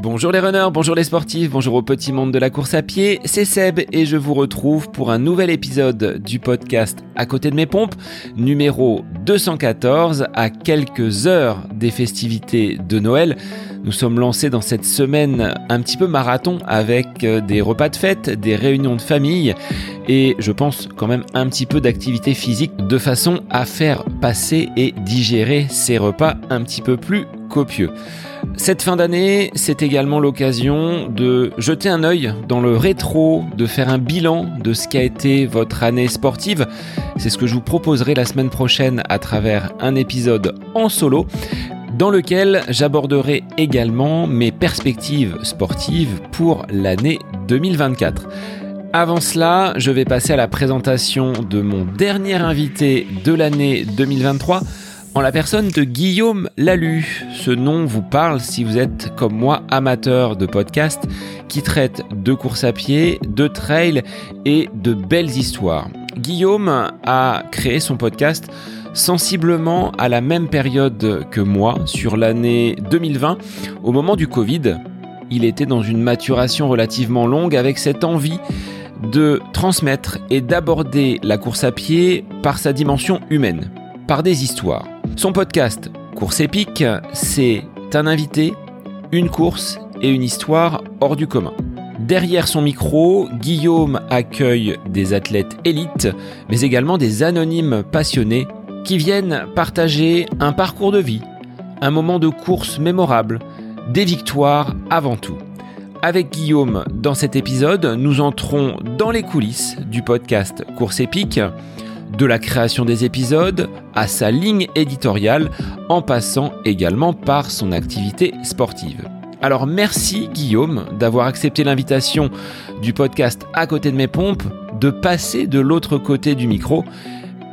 Bonjour les runners, bonjour les sportifs, bonjour au petit monde de la course à pied, c'est Seb et je vous retrouve pour un nouvel épisode du podcast À côté de mes pompes, numéro 214, à quelques heures des festivités de Noël. Nous sommes lancés dans cette semaine un petit peu marathon avec euh, des repas de fête, des réunions de famille et je pense quand même un petit peu d'activité physique de façon à faire passer et digérer ces repas un petit peu plus copieux. Cette fin d'année, c'est également l'occasion de jeter un œil dans le rétro, de faire un bilan de ce qu'a été votre année sportive. C'est ce que je vous proposerai la semaine prochaine à travers un épisode en solo dans lequel j'aborderai également mes perspectives sportives pour l'année 2024. Avant cela, je vais passer à la présentation de mon dernier invité de l'année 2023 en la personne de Guillaume Lalu. Ce nom vous parle si vous êtes comme moi amateur de podcast qui traite de course à pied, de trail et de belles histoires. Guillaume a créé son podcast sensiblement à la même période que moi, sur l'année 2020, au moment du Covid. Il était dans une maturation relativement longue avec cette envie de transmettre et d'aborder la course à pied par sa dimension humaine, par des histoires. Son podcast Course épique, c'est un invité, une course et une histoire hors du commun. Derrière son micro, Guillaume accueille des athlètes élites, mais également des anonymes passionnés qui viennent partager un parcours de vie, un moment de course mémorable, des victoires avant tout. Avec Guillaume, dans cet épisode, nous entrons dans les coulisses du podcast Course épique de la création des épisodes à sa ligne éditoriale, en passant également par son activité sportive. Alors merci Guillaume d'avoir accepté l'invitation du podcast À côté de mes pompes, de passer de l'autre côté du micro.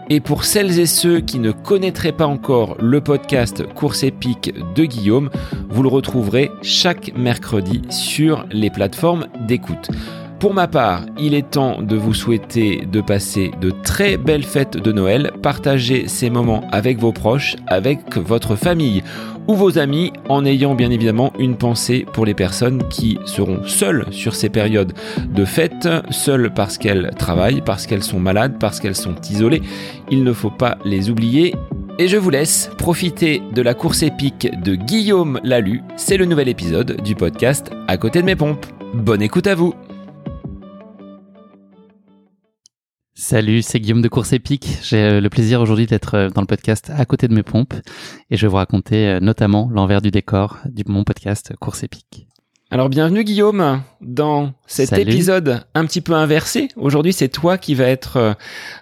Et pour celles et ceux qui ne connaîtraient pas encore le podcast Course épique de Guillaume, vous le retrouverez chaque mercredi sur les plateformes d'écoute. Pour ma part, il est temps de vous souhaiter de passer de très belles fêtes de Noël, partager ces moments avec vos proches, avec votre famille ou vos amis, en ayant bien évidemment une pensée pour les personnes qui seront seules sur ces périodes de fête, seules parce qu'elles travaillent, parce qu'elles sont malades, parce qu'elles sont isolées. Il ne faut pas les oublier. Et je vous laisse profiter de la course épique de Guillaume Lalu. C'est le nouvel épisode du podcast À côté de mes pompes. Bonne écoute à vous Salut, c'est Guillaume de Course Épique. J'ai euh, le plaisir aujourd'hui d'être euh, dans le podcast à côté de mes pompes et je vais vous raconter euh, notamment l'envers du décor de mon podcast Course Épique. Alors bienvenue Guillaume dans cet épisode un petit peu inversé. Aujourd'hui c'est toi qui vas être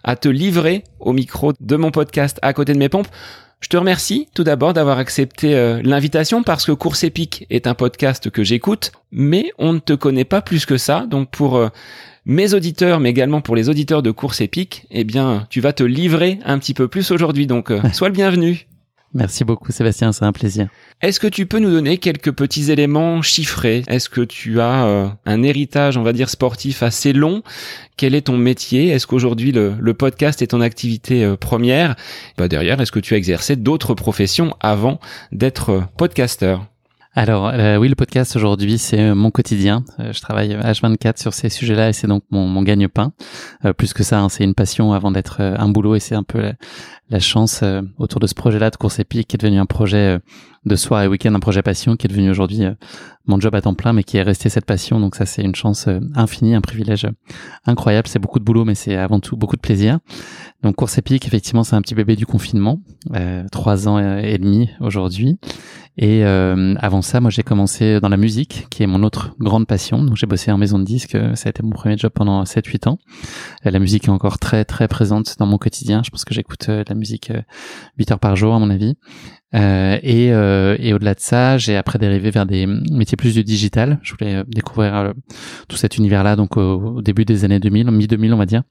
à te livrer au micro de mon podcast à côté de mes pompes. Je te remercie tout d'abord d'avoir accepté l'invitation parce que Course Épique est un podcast que j'écoute, mais on ne te connaît pas plus que ça. Donc pour mes auditeurs, mais également pour les auditeurs de course épique, eh bien, tu vas te livrer un petit peu plus aujourd'hui. Donc, euh, sois le bienvenu. Merci beaucoup Sébastien, c'est un plaisir. Est-ce que tu peux nous donner quelques petits éléments chiffrés? Est-ce que tu as euh, un héritage, on va dire, sportif assez long? Quel est ton métier? Est-ce qu'aujourd'hui le, podcast est ton activité euh, première? Bah Derrière, est-ce que tu as exercé d'autres professions avant d'être podcasteur? Alors euh, oui, le podcast aujourd'hui, c'est euh, mon quotidien. Euh, je travaille H24 sur ces sujets-là et c'est donc mon, mon gagne-pain. plus que ça, hein, c'est une passion avant d'être un boulot et c'est un peu la, la chance autour de ce projet-là de course épique qui est devenu un projet de soir et week-end, un projet passion qui est devenu aujourd'hui mon job à temps plein, mais qui est resté cette passion. Donc ça, c'est une chance infinie, un privilège incroyable. C'est beaucoup de boulot, mais c'est avant tout beaucoup de plaisir. Donc course épique, effectivement, c'est un petit bébé du confinement, trois ans et demi aujourd'hui. Et euh, avant ça, moi, j'ai commencé dans la musique, qui est mon autre grande passion. Donc, j'ai bossé en maison de disques. Ça a été mon premier job pendant 7-8 ans. Euh, la musique est encore très, très présente dans mon quotidien. Je pense que j'écoute euh, la musique 8 heures par jour, à mon avis. Euh, et, euh, et au-delà de ça, j'ai après dérivé vers des métiers plus du digital. Je voulais découvrir tout cet univers-là, donc au, début des années 2000, mi-2000 on va dire.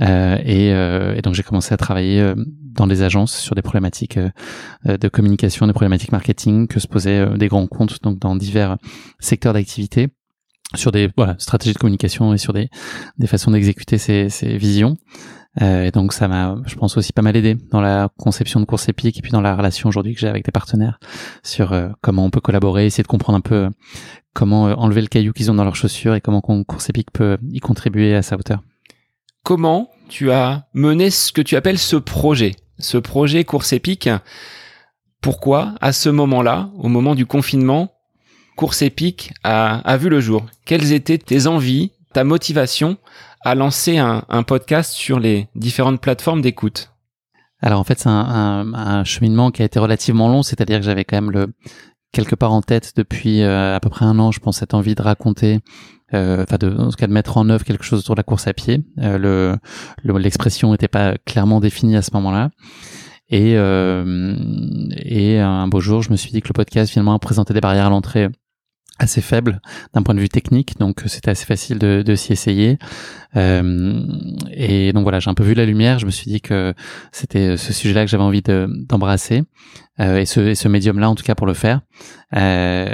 Et, et, donc j'ai commencé à travailler dans des agences sur des problématiques de communication, des problématiques marketing que se posaient des grands comptes, donc dans divers secteurs d'activité sur des voilà, stratégies de communication et sur des, des façons d'exécuter ces, ces visions. Euh, et donc ça m'a, je pense aussi pas mal aidé dans la conception de course épique et puis dans la relation aujourd'hui que j'ai avec des partenaires sur euh, comment on peut collaborer, essayer de comprendre un peu euh, comment enlever le caillou qu'ils ont dans leurs chaussures et comment course épique peut y contribuer à sa hauteur. Comment tu as mené ce que tu appelles ce projet, ce projet course épique Pourquoi à ce moment-là, au moment du confinement, course épique a, a vu le jour Quelles étaient tes envies, ta motivation à lancer un, podcast sur les différentes plateformes d'écoute? Alors en fait, c'est un, un, cheminement qui a été relativement long, c'est-à-dire que j'avais quand même le quelque part en tête depuis euh, à peu près un an, je pense, cette envie de raconter, euh, enfin de, en tout cas de mettre en œuvre quelque chose autour de la course à pied. Euh, le l'expression n'était pas clairement définie à ce moment-là. Et, et un beau jour, je me suis dit que le podcast finalement présentait des barrières à l'entrée assez faible d'un point de vue technique, donc c'était assez facile de, de s'y essayer. Euh, et donc voilà, j'ai un peu vu la lumière. Je me suis dit que c'était ce sujet-là que j'avais envie d'embrasser euh, et ce, et ce médium-là en tout cas pour le faire. Euh,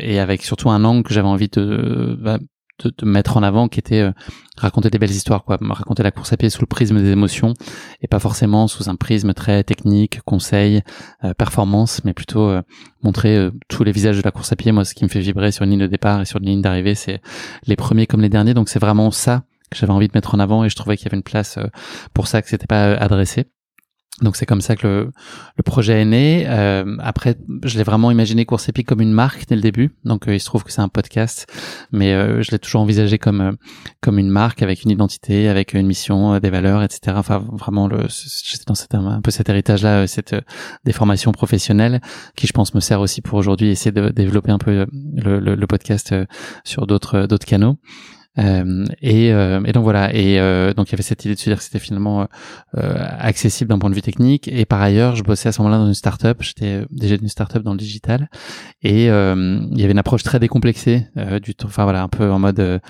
et avec surtout un angle que j'avais envie de, bah, de, mettre en avant qui était euh, raconter des belles histoires quoi. Raconter la course à pied sous le prisme des émotions et pas forcément sous un prisme très technique conseil euh, performance mais plutôt euh, montrer tous les visages de la course à pied. Moi ce qui me fait vibrer sur une ligne de départ et sur une ligne d'arrivée c'est les premiers comme les derniers. Donc c'est vraiment ça que j'avais envie de mettre en avant et je trouvais qu'il y avait une place pour ça que c'était pas adressé donc c'est comme ça que le, le, projet est né. Euh, après, je l'ai vraiment imaginé Course Épique comme une marque dès le début. Donc euh, il se trouve que c'est un podcast, mais euh, je l'ai toujours envisagé comme euh, comme une marque avec une identité, avec une mission, euh, des valeurs, etc. Enfin vraiment, le, j'étais dans cette, un peu cet héritage-là, cette déformation professionnelle qui, je pense, me sert aussi pour aujourd'hui essayer de développer un peu le, le, le podcast sur d'autres d'autres canaux. Euh, et, euh, et, donc voilà. Et euh, donc il y avait cette idée de se dire que c'était finalement accessible d'un point de vue technique. Et par ailleurs, je bossais à ce moment-là dans une startup. J'étais déjà une startup dans le digital. Et il y avait une approche très décomplexée du Enfin voilà, un peu en mode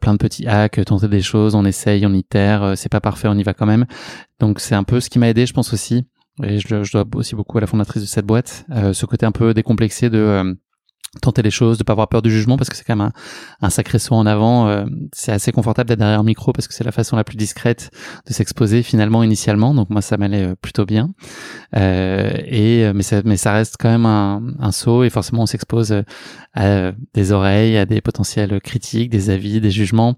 plein de petits hacks, tenter des choses, on essaye, on itère. c'est pas parfait, on y va quand même. Donc c'est un peu ce qui m'a aidé, je pense aussi. Et je, je, dois aussi beaucoup à la fondatrice de cette boîte, ce côté un peu décomplexé de tenter les choses, de pas avoir peur du jugement parce que c'est quand même un, sacré saut en avant. Euh, c'est assez confortable d'être derrière un micro parce que c'est la façon la plus discrète de s'exposer finalement initialement. Donc moi ça m'allait euh, plutôt bien. Euh, et mais ça, mais ça reste quand même un, un saut et forcément on s'expose à des oreilles, à des potentiels critiques, des avis, des jugements.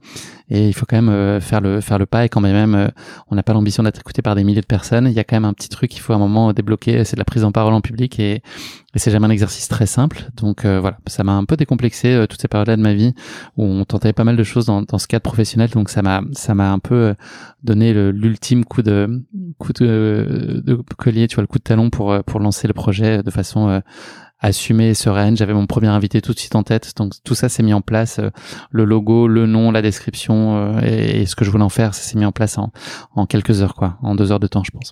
Et il faut quand même faire le faire le pas et quand même on n'a pas l'ambition d'être écouté par des milliers de personnes. Il y a quand même un petit truc qu'il faut à un moment débloquer, c'est la prise en parole en public et, et c'est jamais un exercice très simple. Donc voilà, ça m'a un peu décomplexé euh, toutes ces périodes-là de ma vie où on tentait pas mal de choses dans, dans ce cadre professionnel. Donc ça m'a ça m'a un peu euh, donné l'ultime coup de coup de, de, collier, tu vois, le coup de talon pour euh, pour lancer le projet de façon assumée et sereine. J'avais mon premier invité tout de suite en tête, donc tout ça s'est mis en place. le logo, le nom, la description et, et, ce que je voulais en faire, ça s'est mis en place en, en quelques heures, quoi, en deux heures de temps, je pense.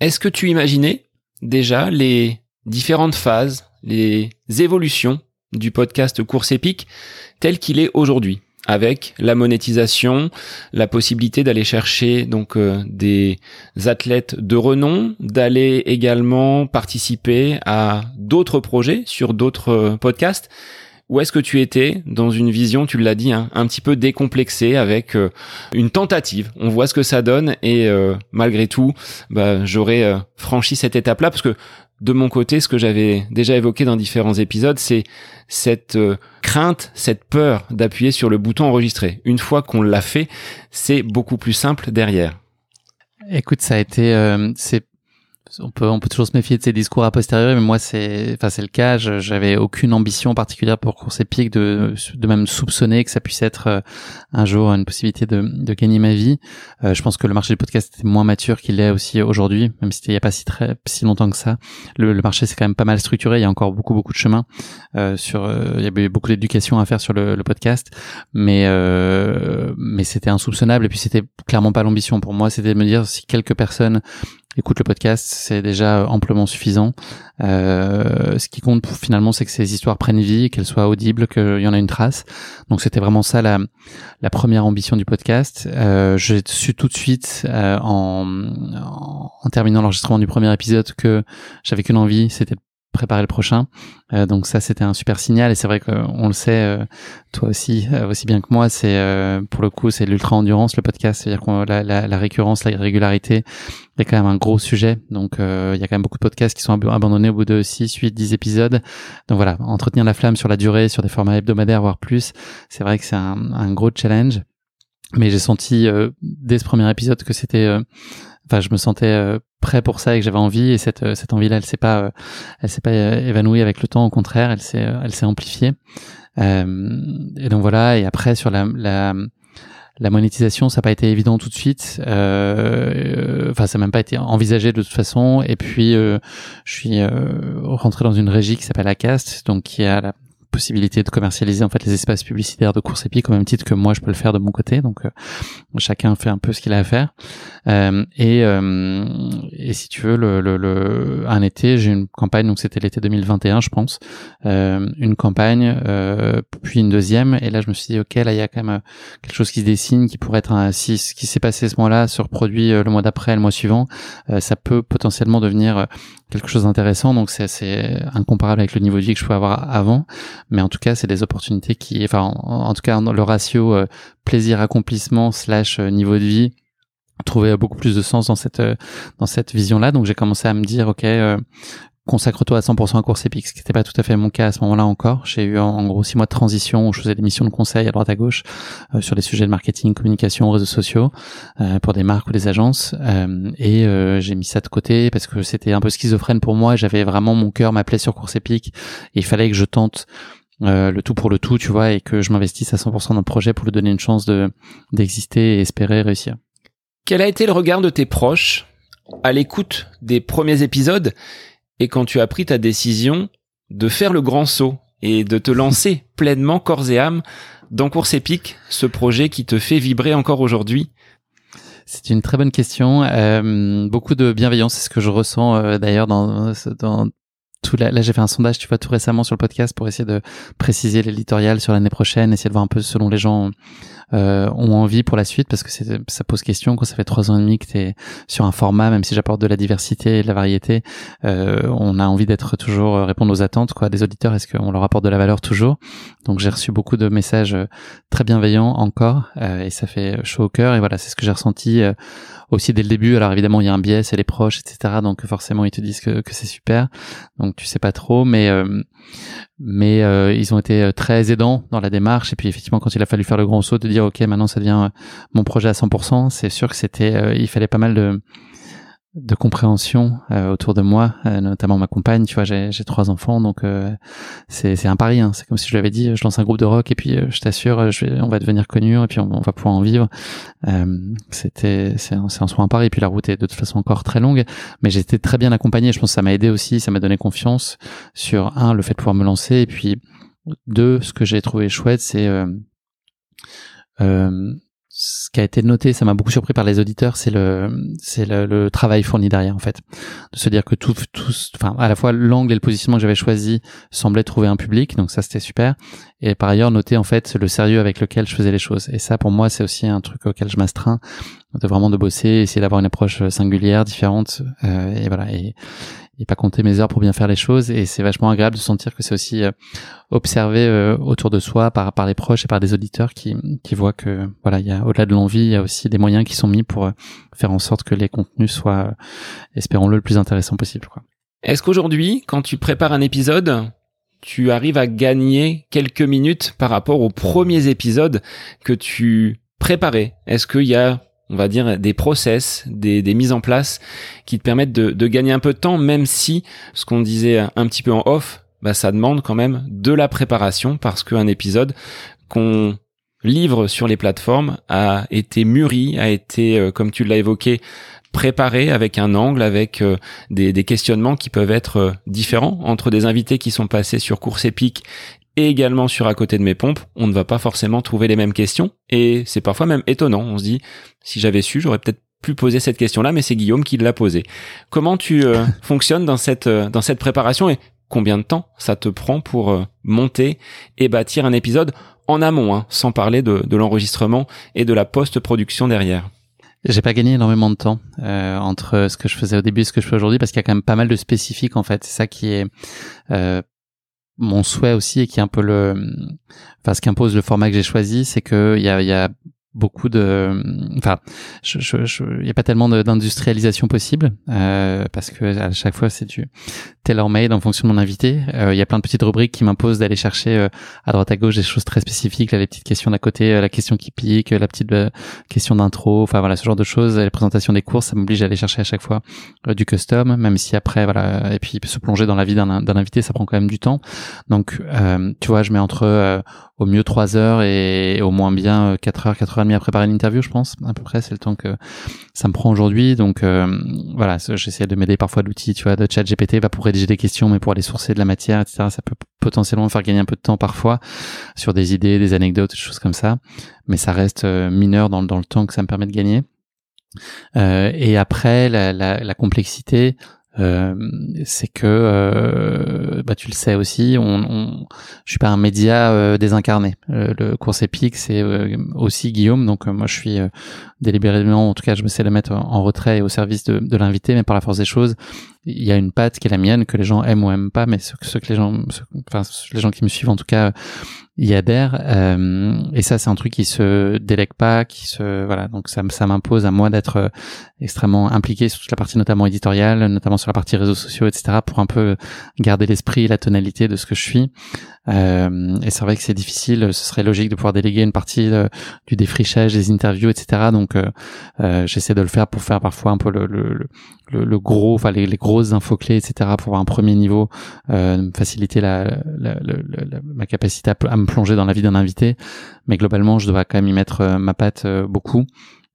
Est-ce que tu imaginais déjà les différentes phases, les évolutions du podcast Course épique tel qu'il est aujourd'hui? Avec la monétisation, la possibilité d'aller chercher donc euh, des athlètes de renom, d'aller également participer à d'autres projets sur d'autres euh, podcasts. Où est-ce que tu étais dans une vision, tu l'as dit, hein, un petit peu décomplexée avec euh, une tentative On voit ce que ça donne et malgré tout, bah, j'aurais franchi cette étape-là parce que de mon côté, ce que j'avais déjà évoqué dans différents épisodes, c'est cette euh, crainte, cette peur d'appuyer sur le bouton enregistrer. Une fois qu'on l'a fait, c'est beaucoup plus simple derrière. Écoute, ça a été, euh, c'est on peut on peut toujours se méfier de ces discours a posteriori mais moi c'est enfin c'est le cas. J'avais aucune ambition particulière pour course épique de de même soupçonner que ça puisse être euh, un jour une possibilité de de gagner ma vie. Euh, je pense que le marché du podcast était moins mature qu'il est aussi aujourd'hui même si il n'y a pas si très si longtemps que ça. Le, le marché c'est quand même pas mal structuré. Il y a encore beaucoup beaucoup de chemin euh, sur euh, il y avait beaucoup d'éducation à faire sur le, le podcast. Mais mais c'était insoupçonnable. Et puis c'était clairement pas l'ambition. Pour moi c'était de me dire si quelques personnes écoute le podcast, c'est déjà amplement suffisant. Euh, ce qui compte finalement, c'est que ces histoires prennent vie, qu'elles soient audibles, qu'il y en a une trace. Donc c'était vraiment ça la, la première ambition du podcast. Euh, J'ai su tout de suite euh, en, en, terminant l'enregistrement du premier épisode que j'avais qu'une envie, c'était préparer le prochain. Euh, donc ça, c'était un super signal. Et c'est vrai qu'on le sait, euh, toi aussi, euh, aussi bien que moi, c'est pour le coup, c'est l'ultra endurance, le podcast. C'est-à-dire que la, la, la, récurrence, la régularité, est quand même un gros sujet. Donc il y a quand même beaucoup de podcasts qui sont abandonnés au bout de 6, 8, 10 épisodes. Donc voilà, entretenir la flamme sur la durée, sur des formats hebdomadaires, voire plus, c'est vrai que c'est un, un, gros challenge. Mais j'ai senti dès ce premier épisode que c'était enfin je me sentais euh, prêt pour ça et que j'avais envie et cette euh, cette envie là elle s'est pas euh, elle s'est pas évanouie avec le temps au contraire elle s'est elle s'est amplifiée et donc voilà et après sur la la la monétisation, ça n'a pas été évident tout de suite. Euh, enfin, ça n'a même pas été envisagé de toute façon. Et puis, je suis rentré dans une régie qui s'appelle Acast, donc qui a la possibilité de commercialiser en fait les espaces publicitaires de course épique au même titre que moi je peux le faire de mon côté. Donc euh, chacun fait un peu ce qu'il a à faire. Euh, et euh, et si tu veux le, le, le un été j'ai une campagne donc c'était l'été 2021 je pense. Une campagne puis une deuxième. Et là je me suis dit ok là il y a quand même quelque chose qui se dessine qui pourrait être un si ce qui s'est passé ce moment-là se reproduit le mois d'après le mois suivant ça peut potentiellement devenir quelque chose d'intéressant. Donc c'est incomparable avec le niveau de vie que je pouvais avoir avant mais en tout cas c'est des opportunités qui enfin en, tout cas le ratio euh, plaisir accomplissement slash euh, niveau de vie trouvait beaucoup plus de sens dans cette euh, dans cette vision là donc j'ai commencé à me dire ok consacre-toi à 100% à course épique, ce qui n'était pas tout à fait mon cas à ce moment-là encore. J'ai eu en, gros six mois de transition où je faisais des missions de conseil à droite à gauche euh, sur les sujets de marketing, communication, réseaux sociaux euh, pour des marques ou des agences. Euh, et j'ai mis ça de côté parce que c'était un peu schizophrène pour moi. J'avais vraiment mon cœur m'appelait sur course épique et il fallait que je tente le tout pour le tout, tu vois, et que je m'investisse à 100% dans le projet pour lui donner une chance de d'exister et espérer réussir. Quel a été le regard de tes proches à l'écoute des premiers épisodes et quand tu as pris ta décision de faire le grand saut et de te lancer pleinement corps et âme dans Course Épique, ce projet qui te fait vibrer encore aujourd'hui? C'est une très bonne question. Euh, beaucoup de bienveillance, c'est ce que je ressens euh, d'ailleurs dans, dans tout là, là j'ai fait un sondage, tu vois, tout récemment sur le podcast pour essayer de préciser l'éditorial sur l'année prochaine, essayer de voir un peu selon les gens euh, ont envie pour la suite parce que ça pose question quand ça fait trois ans et demi que tu es sur un format même si j'apporte de la diversité et de la variété euh, on a envie d'être toujours euh, répondre aux attentes quoi des auditeurs. Est-ce qu'on leur apporte de la valeur toujours? Donc j'ai reçu beaucoup de messages euh, très bienveillants encore euh, et ça fait chaud au cœur et voilà c'est ce que j'ai ressenti aussi dès le début alors évidemment il y a un biais c'est les proches etc donc forcément ils te disent que, que c'est super. Donc tu sais pas trop mais mais euh, ils ont été euh, très aidants dans la démarche. Et puis effectivement quand il a fallu faire le grand saut de dire ok maintenant ça devient euh, mon projet à 100% c'est sûr que c'était il fallait pas mal de de compréhension euh, autour de moi, euh, notamment ma compagne. Tu vois, j'ai trois enfants, donc euh, c'est un pari. Hein. C'est comme si je lui avais dit, je lance un groupe de rock et puis je t'assure, on va devenir connu et puis on, va pouvoir en vivre. C'était c'est en soi un pari. Et puis la route est de toute façon encore très longue, mais j'étais très bien accompagné. Je pense que ça m'a aidé aussi, ça m'a donné confiance sur un le fait de pouvoir me lancer et puis deux, ce que j'ai trouvé chouette, c'est euh, ce qui a été noté, ça m'a beaucoup surpris par les auditeurs, c'est le c'est le, travail fourni derrière en fait, de se dire que tout, tout enfin à la fois l'angle et le positionnement que j'avais choisi semblaient trouver un public, donc ça c'était super, et par ailleurs noter en fait le sérieux avec lequel je faisais les choses, et ça pour moi c'est aussi un truc auquel je m'astreins, de vraiment de bosser, essayer d'avoir une approche singulière, différente, euh, et voilà, et pas compter mes heures pour bien faire les choses et c'est vachement agréable de sentir que c'est aussi euh, observé euh, autour de soi par par les proches et par des auditeurs qui qui voient que voilà il y a au-delà de l'envie il y a aussi des moyens qui sont mis pour euh, faire en sorte que les contenus soient espérons-le le plus intéressant possible. Est-ce qu'aujourd'hui quand tu prépares un épisode tu arrives à gagner quelques minutes par rapport aux premiers épisodes que tu préparais? Est-ce qu'il y a on va dire, des process, des, des, mises en place qui te permettent de, de, gagner un peu de temps, même si ce qu'on disait un petit peu en off, bah, ça demande quand même de la préparation parce qu'un épisode qu'on livre sur les plateformes a été mûri, a été, euh, comme tu l'as évoqué, préparé avec un angle, avec euh, des, questionnements qui peuvent être euh, différents entre des invités qui sont passés sur course épique et également sur à côté de mes pompes, on ne va pas forcément trouver les mêmes questions et c'est parfois même étonnant. On se dit, si j'avais su, j'aurais peut-être pu poser cette question-là, mais c'est Guillaume qui l'a posée. Comment tu euh, fonctionnes dans cette euh, dans cette préparation et combien de temps ça te prend pour euh, monter et bâtir un épisode en amont, hein, sans parler de, de l'enregistrement et de la post-production derrière? J'ai pas gagné énormément de temps euh, entre ce que je faisais au début et ce que je fais aujourd'hui parce qu'il y a quand même pas mal de spécifiques en fait. C'est ça qui est euh, mon souhait aussi et qui est un peu le, enfin ce impose le format que j'ai choisi, c'est que il y a beaucoup de, enfin, il je, je, y a pas tellement d'industrialisation possible euh, parce que à chaque fois c'est du tailor-made en fonction de mon invité. Euh, il y a plein de petites rubriques qui m'imposent d'aller chercher euh, à droite à gauche des choses très spécifiques, là, les petites questions d'à côté, euh, la question qui pique, la petite question d'intro, enfin voilà ce genre de choses. Les présentations des courses, ça m'oblige à aller chercher à chaque fois du custom, même si après voilà et puis se plonger dans la vie d'un invité, ça prend quand même du temps. Donc tu vois, je mets entre au mieux 3 heures et au moins bien 4 heures, 4 heures et demie à préparer l'interview, je pense. À peu près, c'est le temps que ça me prend aujourd'hui. Donc euh, voilà, j'essaie de m'aider parfois d'outils, tu vois, de chat GPT, pas pour rédiger des questions, mais pour aller sourcer de la matière, etc. Ça peut potentiellement faire gagner un peu de temps parfois sur des idées, des anecdotes, des choses comme ça. Mais ça reste euh, mineur dans, dans le temps que ça me permet de gagner. Euh, et après, la complexité, euh, c'est que euh, bah, tu le sais aussi, on, on, je suis pas un média euh, désincarné. le course épique, c'est aussi Guillaume, donc moi je suis délibérément, en tout cas, je me sais le mettre en retrait et au service de, de l'invité, mais par la force des choses, il y a une patte qui est la mienne que les gens aiment ou aiment pas, mais ce, ce que les gens, enfin les gens qui me suivent en tout cas y adhèrent. Euh, et ça, c'est un truc qui se délègue pas, qui se voilà. Donc ça, ça m'impose à moi d'être euh, extrêmement impliqué sur toute la partie notamment éditoriale, notamment sur la partie réseaux sociaux, etc. pour un peu garder l'esprit la tonalité de ce que je suis. Euh, et c'est vrai que c'est difficile. Ce serait logique de pouvoir déléguer une partie du défrichage, des interviews, etc. Donc j'essaie de le faire pour faire parfois un peu le, le, le, le gros, enfin les, grosses infos clés, etc. pour avoir un premier niveau, faciliter la, la, la, ma capacité à, à me plonger dans la vie d'un invité, mais globalement, je dois quand même y mettre euh, ma patte euh, beaucoup.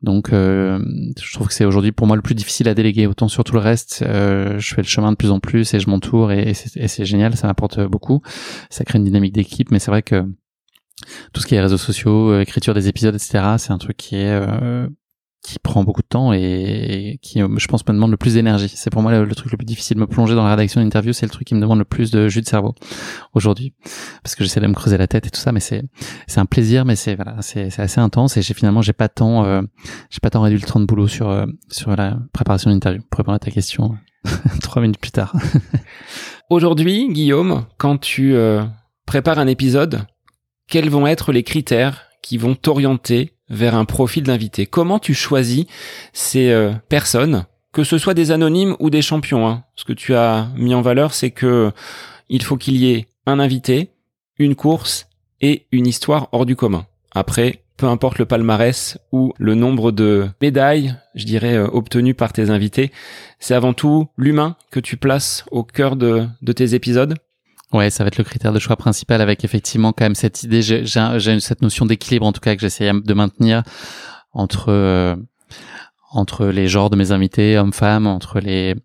Donc, euh, je trouve que c'est aujourd'hui pour moi le plus difficile à déléguer. Autant sur tout le reste, je fais le chemin de plus en plus et je m'entoure et, et c'est génial, ça m'apporte beaucoup. Ça crée une dynamique d'équipe, mais c'est vrai que tout ce qui est réseaux sociaux, écriture des épisodes, etc., c'est un truc qui est qui prend beaucoup de temps et, qui, euh, je pense, me demande le plus d'énergie. C'est pour moi le, truc le plus difficile. Me plonger dans la rédaction d'interview, c'est le truc qui me demande le plus de jus de cerveau aujourd'hui, parce que j'essaie de me creuser la tête et tout ça. Mais c'est c'est un plaisir, mais c'est voilà, c'est c'est assez intense et j'ai finalement j'ai pas tant euh, j'ai pas tant réduit le temps de boulot sur euh, sur la préparation d'interview. Pour répondre à ta question, trois minutes plus tard. aujourd'hui, Guillaume, quand tu prépares un épisode, quels vont être les critères qui vont t'orienter vers un profil d'invité. Comment tu choisis ces euh, personnes, que ce soit des anonymes ou des champions hein? Ce que tu as mis en valeur, c'est que il faut qu'il y ait un invité, une course et une histoire hors du commun. Après, peu importe le palmarès ou le nombre de médailles, je dirais, euh, obtenues par tes invités, c'est avant tout l'humain que tu places au cœur de tes épisodes? Ouais, ça va être le critère de choix principal avec effectivement quand même cette idée, j'ai cette notion d'équilibre en tout cas que j'essaie de maintenir entre euh, entre les genres de mes invités, hommes-femmes, entre les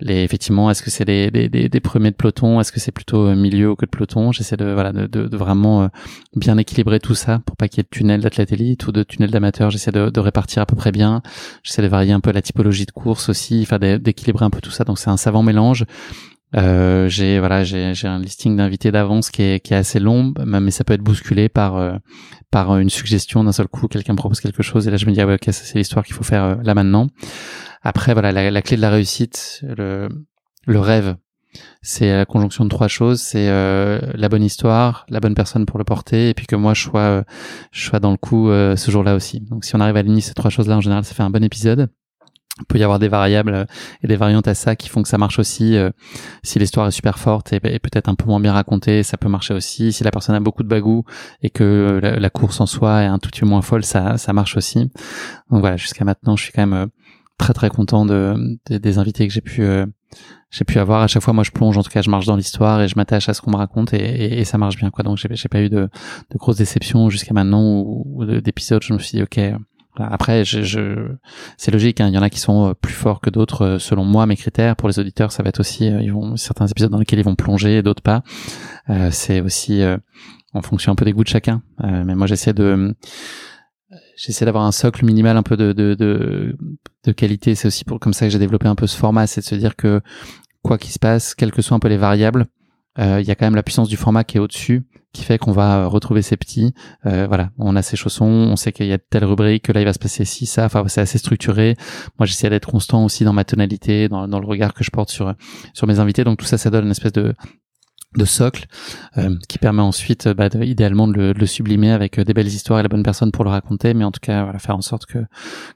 les effectivement, est-ce que c'est des, des, des, premiers de peloton, est-ce que c'est plutôt euh, milieu ou que de peloton? J'essaie de voilà de, de, vraiment euh, bien équilibrer tout ça pour pas qu'il y ait de tunnel d'athlète élite ou de tunnel d'amateur. J'essaie de, de répartir à peu près bien. J'essaie de varier un peu la typologie de course aussi, enfin d'équilibrer un peu tout ça. Donc c'est un savant mélange. Euh, j'ai voilà, j'ai un listing d'invités d'avance qui est, qui est assez long, mais ça peut être bousculé par euh, par une suggestion d'un seul coup. Quelqu'un propose quelque chose et là je me dis ah ouais ok c'est l'histoire qu'il faut faire euh, là maintenant. Après voilà la, la, clé de la réussite, le le rêve, c'est la conjonction de trois choses. C'est euh, la bonne histoire, la bonne personne pour le porter, et puis que moi je sois je sois dans le coup ce jour-là aussi. Donc si on arrive à aligner ces trois choses-là en général, ça fait un bon épisode. Il peut y avoir des variables euh, et des variantes à ça qui font que ça marche aussi. Euh, si l'histoire est super forte et, peut-être un peu moins bien racontée, ça peut marcher aussi. Si la personne a beaucoup de bagou et que la, course en soi est un tout petit peu moins folle, ça, ça marche aussi. Donc voilà, jusqu'à maintenant, je suis quand même euh, très très content de, des invités que j'ai pu j'ai pu avoir. À chaque fois, moi, je plonge. En tout cas, je marche dans l'histoire et je m'attache à ce qu'on me raconte et, et, ça marche bien quoi. Donc j'ai, j'ai pas eu de, de grosses déceptions jusqu'à maintenant ou, ou d'épisodes. Je me suis dit ok après, je, je... c'est logique. Hein. Il y en a qui sont euh, plus forts que d'autres. Euh, selon moi, mes critères pour les auditeurs, ça va être aussi, euh, certains épisodes dans lesquels ils vont plonger, d'autres pas. Euh, c'est aussi en fonction un peu des goûts de chacun. mais moi, j'essaie de j'essaie d'avoir un socle minimal un peu de de, de, de qualité. C'est aussi pour comme ça que j'ai développé un peu ce format, c'est de se dire que quoi qu'il se passe, quelles que soient un peu les variables, il y a quand même la puissance du format qui est au-dessus qui fait qu'on va retrouver ses petits. voilà, on a ses chaussons, on sait qu'il y a telle rubrique, que là il va se passer ci, ça. Enfin, c'est assez structuré. Moi, j'essaie d'être constant aussi dans ma tonalité, dans, dans le regard que je porte sur sur mes invités. Donc tout ça, ça donne une espèce de de socle euh, qui permet ensuite bah, idéalement de le, sublimer avec euh, des belles histoires et la bonne personne pour le raconter mais en tout cas voilà, faire en sorte que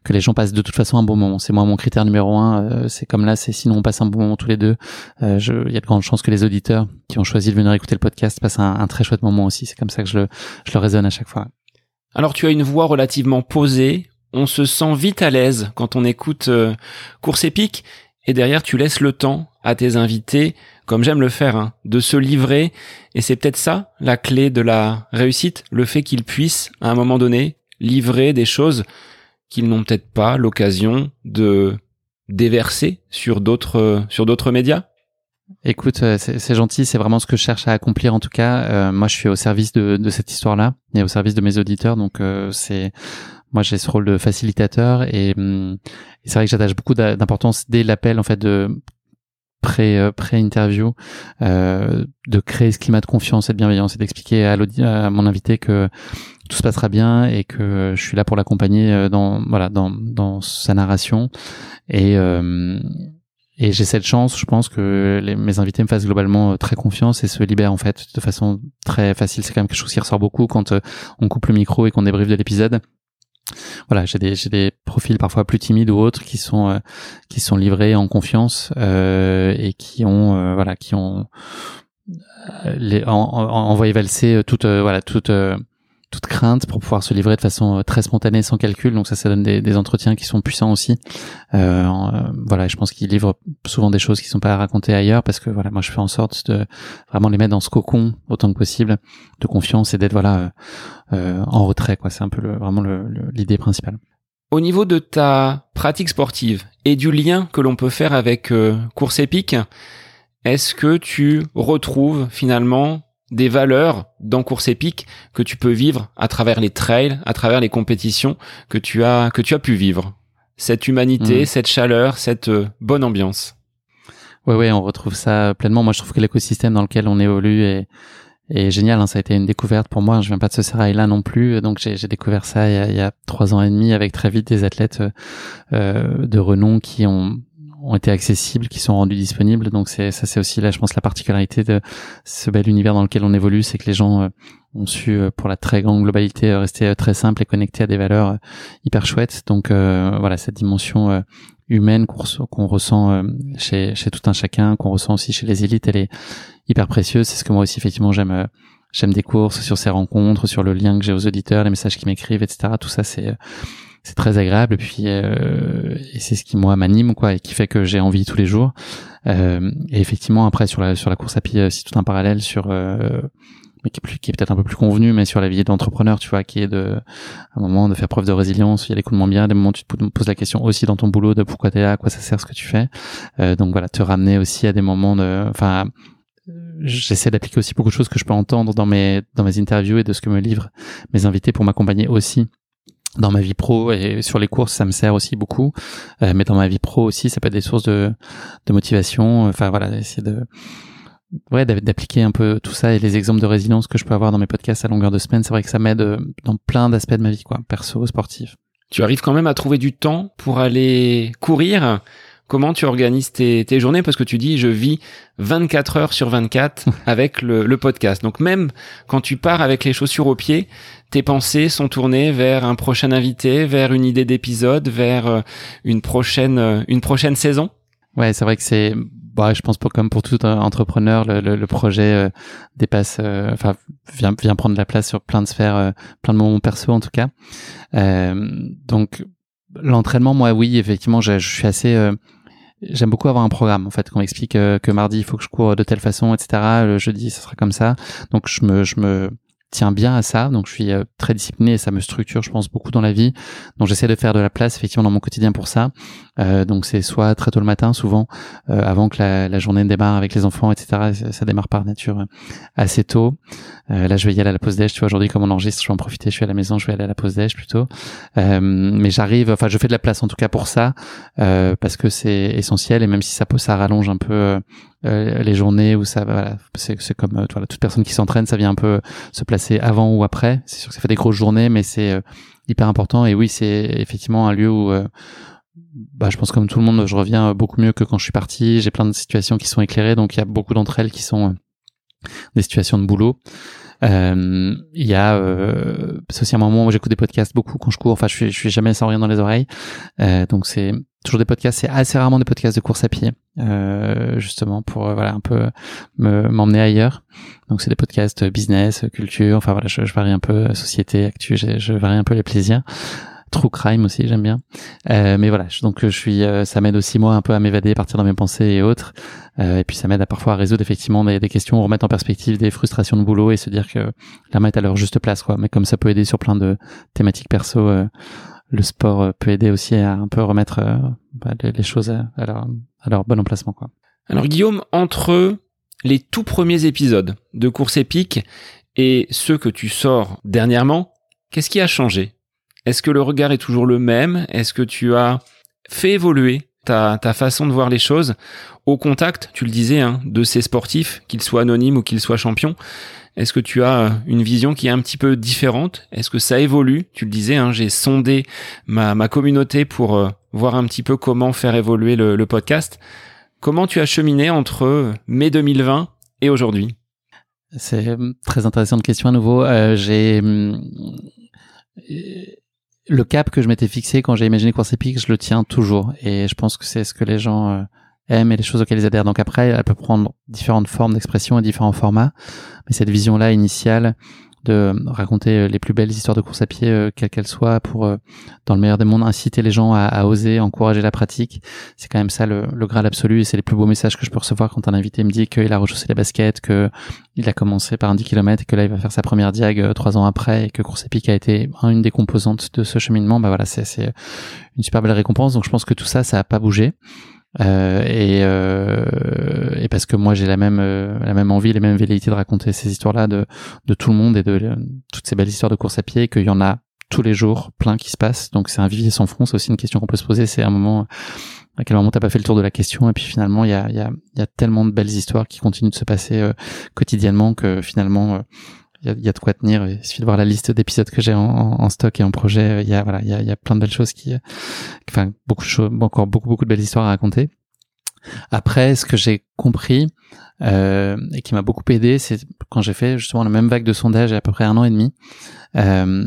que les gens passent de toute façon un bon moment. C'est moi mon critère numéro un euh, c'est comme là c'est sinon on passe un bon moment tous les deux. Il y a de grandes chances que les auditeurs qui ont choisi de venir écouter le podcast passent un, un très chouette moment aussi. C'est comme ça que je le je le raisonne à chaque fois. Alors tu as une voix relativement posée. On se sent vite à l'aise quand on écoute course épique. Et derrière tu laisses le temps à tes invités comme j'aime le faire, hein, de se livrer. Et c'est peut-être ça la clé de la réussite, le fait qu'ils puissent, à un moment donné, livrer des choses qu'ils n'ont peut-être pas l'occasion de déverser sur d'autres sur d'autres médias. Écoute, euh, c'est gentil, c'est vraiment ce que je cherche à accomplir en tout cas. Euh, moi, je suis au service de, de cette histoire-là et au service de mes auditeurs, donc euh, c'est moi j'ai ce rôle de facilitateur et, hum, et c'est vrai que j'attache beaucoup d'importance dès l'appel en fait de euh, pré interview euh, de créer ce climat de confiance et de bienveillance et d'expliquer à, à mon invité que tout se passera bien et que je suis là pour l'accompagner euh, dans voilà dans dans sa narration et euh, et j'ai cette chance, je pense que mes invités me fassent globalement très confiance et se libèrent en fait de façon très facile. C'est quand même quelque chose qui ressort beaucoup quand on coupe le micro et qu'on débriefe de l'épisode voilà, j'ai des des profils parfois plus timides ou autres qui sont euh, qui sont livrés en confiance euh, et qui ont euh, voilà qui ont les envoyé valser toute voilà toute toute crainte pour pouvoir se livrer de façon euh, très spontanée sans calcul. Donc ça ça donne des, des entretiens qui sont puissants aussi. Euh, euh, voilà je pense qu'ils livrent souvent des choses qui sont pas à raconter ailleurs parce que voilà moi je fais en sorte de vraiment les mettre dans ce cocon autant que possible de confiance et d'être voilà euh, en retrait quoi. C'est un peu le, vraiment l'idée principale. Au niveau de ta pratique sportive et du lien que l'on peut faire avec course épique est-ce que tu retrouves finalement des valeurs dans course épique que tu peux vivre à travers les trails, à travers les compétitions que tu as que tu as pu vivre. Cette humanité, mm. cette chaleur, cette euh, bonne ambiance. Ouais ouais, on retrouve ça pleinement. Moi, je trouve que l'écosystème dans lequel on évolue est, est génial. Hein. Ça a été une découverte pour moi. Je viens pas de ce sérail là non plus, donc j'ai découvert ça il y, a, il y, a, trois ans et demi avec très vite des athlètes euh, de renom qui ont ont été accessibles, qui sont rendus disponibles. Donc c'est ça, c'est aussi là, je pense, la particularité de ce bel univers dans lequel on évolue, c'est que les gens euh, ont su, euh, pour la très grande globalité, euh, rester très simple et connectés à des valeurs hyper chouettes. Donc voilà, cette dimension humaine qu'on ressent chez, chez tout un chacun, qu'on ressent aussi chez les élites, elle est hyper précieuse. C'est ce que moi aussi effectivement j'aime j'aime des courses sur ces rencontres, sur le lien que j'ai aux auditeurs, les messages qu'ils m'écrivent, etc. Tout ça c'est c'est très agréable et puis euh, et c'est ce qui moi m'anime quoi et qui fait que j'ai envie tous les jours. Euh, et effectivement après sur la sur la course à pied c'est tout un parallèle sur euh, mais qui est, plus, qui est peut-être un peu plus convenu mais sur la vie d'entrepreneur tu vois qui est de un moment de faire preuve de résilience il y a des coups de moins bien des moments où tu te poses la question aussi dans ton boulot de pourquoi t'es là à quoi ça sert ce que tu fais. Euh, donc voilà te ramener aussi à des moments de enfin j'essaie d'appliquer aussi beaucoup de choses que je peux entendre dans mes dans mes interviews et de ce que me livrent mes invités pour m'accompagner aussi dans ma vie pro et sur les courses ça me sert aussi beaucoup. Euh, mais dans ma vie pro aussi ça peut être des sources de, de motivation. Enfin voilà essayer de ouais d'appliquer un peu tout ça et les exemples de résilience que je peux avoir dans mes podcasts à longueur de semaine. C'est vrai que ça m'aide euh, dans plein d'aspects de ma vie quoi. Perso sportif. Tu arrives quand même à trouver du temps pour aller courir Comment tu organises tes, tes, journées Parce que tu dis, je vis 24 heures sur 24 avec le, le, podcast. Donc même quand tu pars avec les chaussures aux pieds, tes pensées sont tournées vers un prochain invité, vers une idée d'épisode, vers euh, une prochaine, euh, une prochaine saison Ouais, c'est vrai que c'est bah, je pense pas comme pour tout entrepreneur, le, le, le projet euh, dépasse, enfin vient, vient prendre la place sur plein de sphères, plein de moments perso en tout cas. donc l'entraînement, moi, oui, effectivement, je, je suis assez j'aime beaucoup avoir un programme en fait qu'on m'explique euh, que mardi il faut que je cours de telle façon etc le jeudi ça sera comme ça. Donc je me je me tiens bien à ça, donc je suis euh, très discipliné et ça me structure, je pense, beaucoup dans la vie. Donc j'essaie de faire de la place effectivement dans mon quotidien pour ça. Euh, donc c'est soit très tôt le matin, souvent euh, avant que la, la, journée démarre avec les enfants, etc. Ça, démarre par nature euh, assez tôt. Euh, là je vais y aller à la pause déj. Tu vois aujourd'hui comme on enregistre, je vais en profiter. Je suis à la maison, je vais aller à la pause déj plutôt. mais j'arrive, enfin je fais de la place en tout cas pour ça parce que c'est essentiel et même si ça ça rallonge un peu les journées où ça voilà c'est c'est comme voilà, toute personne qui s'entraîne ça vient un peu se placer avant ou après c'est sûr que ça fait des grosses journées mais c'est hyper important et oui c'est effectivement un lieu où bah, je pense comme tout le monde, je reviens beaucoup mieux que quand je suis parti. J'ai plein de situations qui sont éclairées, donc il y a beaucoup d'entre elles qui sont des situations de boulot. Euh, il y a, euh, c'est aussi un moment où j'écoute des podcasts beaucoup quand je cours. Enfin, je suis, je suis jamais sans rien dans les oreilles. Euh, donc c'est toujours des podcasts. C'est assez rarement des podcasts de course à pied, euh, justement pour euh, voilà un peu m'emmener ailleurs. Donc c'est des podcasts business, culture. Enfin voilà, je, je varie un peu société, actu. Je, je varie un peu les plaisirs. True crime aussi, j'aime bien. Euh, mais voilà, donc je suis, euh, ça m'aide aussi moi un peu à m'évader, partir dans mes pensées et autres. Euh, et puis ça m'aide à parfois à résoudre effectivement des, des, questions, remettre en perspective des frustrations de boulot et se dire que la est à leur juste place, quoi. Mais comme ça peut aider sur plein de thématiques perso, le sport euh, peut aider aussi à un peu remettre bah, les, choses à, leur, bon emplacement, quoi. Alors Guillaume, entre les tout premiers épisodes de course épique et ceux que tu sors dernièrement, qu'est-ce qui a changé? Est-ce que le regard est toujours le même? Est-ce que tu as fait évoluer ta, ta, façon de voir les choses? Au contact, tu le disais, hein, de ces sportifs, qu'ils soient anonymes ou qu'ils soient champions Est-ce que tu as euh, une vision qui est un petit peu différente? Est-ce que ça évolue? Tu le disais, hein, j'ai sondé ma, ma, communauté pour euh, voir un petit peu comment faire évoluer le, le podcast. Comment tu as cheminé entre euh, mai 2020 et aujourd'hui? C'est très intéressante question à nouveau. J'ai le cap que je m'étais fixé quand j'ai imaginé Course Épique, je le tiens toujours. Et je pense que c'est ce que les gens et les choses auxquelles ils adhèrent. Donc après, elle peut prendre différentes formes d'expression et différents formats. Mais cette vision-là initiale de raconter euh, les plus belles histoires de course à pied, euh, quelles qu'elles soient, pour, euh, dans le meilleur des mondes, inciter les gens à, oser, encourager la pratique. C'est quand même ça le, le graal absolu et c'est les plus beaux messages que je peux recevoir quand un invité me dit qu'il a rechaussé les baskets, que il a commencé par un 10 km et que là il va faire sa première diag trois ans après et que course épique a été une des composantes de ce cheminement. Bah voilà, c'est une super belle récompense. Donc je pense que tout ça, ça a pas bougé. Euh, et, euh, et, parce que moi j'ai la même euh, la même envie, les mêmes velléités de raconter ces histoires-là de de tout le monde et de, toutes ces belles histoires de course à pied, qu'il y en a tous les jours plein qui se passent. Donc c'est un vivier sans fond. C'est aussi une question qu'on peut se poser. C'est un moment à quel moment t'as pas fait le tour de la question et puis finalement il y a il y a y a tellement de belles histoires qui continuent de se passer euh, quotidiennement que finalement il y a, y a, de quoi tenir. Il suffit de voir la liste d'épisodes que j'ai en, en, stock et en projet. Il y a voilà, il y a, y a plein de belles choses qui, enfin beaucoup de choses, encore beaucoup beaucoup de belles histoires à raconter. Après, ce que j'ai compris euh, et qui m'a beaucoup aidé, c'est quand j'ai fait justement la même vague de sondage il y a à peu près un an et demi. Euh,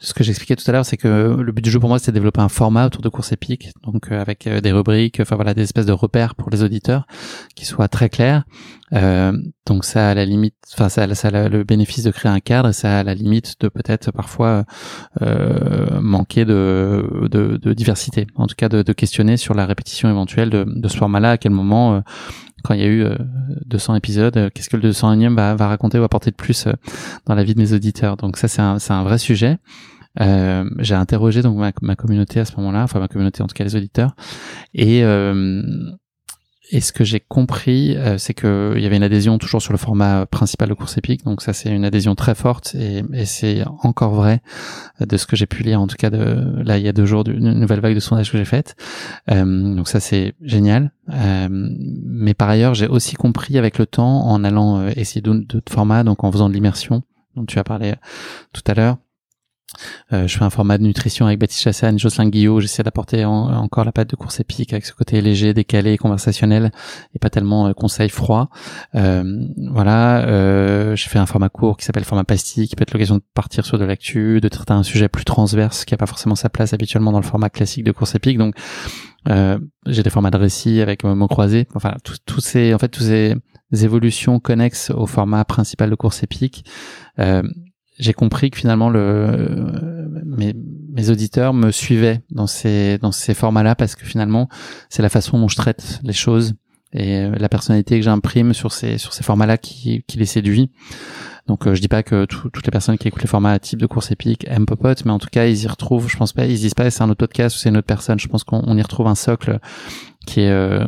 ce que j'expliquais tout à l'heure, c'est que le but du jeu pour moi, c'est de développer un format autour de courses épiques, donc euh, avec euh, des rubriques, enfin voilà, des espèces de repères pour les auditeurs qui soient très clairs. Euh, donc ça a la limite, enfin ça, ça a le bénéfice de créer un cadre, et ça a la limite de peut-être parfois euh, manquer de, de, de, diversité, en tout cas de, de, questionner sur la répétition éventuelle de, de ce format-là, à quel moment. Euh, quand il y a eu 200 épisodes, qu'est-ce que le 201e va, va raconter ou apporter de plus dans la vie de mes auditeurs? Donc ça, c'est un, un vrai sujet. Euh, j'ai interrogé donc ma, ma, communauté à ce moment-là, enfin ma communauté en tout cas les auditeurs, et euh, et ce que j'ai compris, euh, c'est qu'il y avait une adhésion toujours sur le format principal de course épique, donc ça c'est une adhésion très forte et, et c'est encore vrai de ce que j'ai pu lire en tout cas de là il y a deux jours d'une nouvelle vague de sondage que j'ai faite. Euh, donc ça c'est génial. Euh, mais par ailleurs j'ai aussi compris avec le temps en allant essayer d'autres formats, donc en faisant de l'immersion dont tu as parlé tout à l'heure euh, je fais un format de nutrition avec Baptiste Chassagne, Jocelyn Guillot. J'essaie d'apporter encore la patte de course épique avec ce côté léger, décalé, conversationnel et pas tellement euh, conseil froid. Euh, voilà. Euh, je fais un format court qui s'appelle format pastille, qui peut être l'occasion de partir sur de l'actu, de traiter un sujet plus transverse qui a pas forcément sa place habituellement dans le format classique de course épique. Donc euh, j'ai des formats de récit avec mots croisés. Enfin, tous ces, en fait, tous ces évolutions connexes au format principal de course épique. J'ai compris que finalement le mes, mes auditeurs me suivaient dans ces dans ces formats-là parce que finalement c'est la façon dont je traite les choses et la personnalité que j'imprime sur ces sur ces formats-là qui qui les séduit. Donc euh, je dis pas que toutes les personnes qui écoutent les formats type de course épique aiment Popote, mais en tout cas ils y retrouvent. Je pense pas, ils disent pas c'est un autre podcast ou c'est une autre personne. Je pense qu'on y retrouve un socle qui est euh,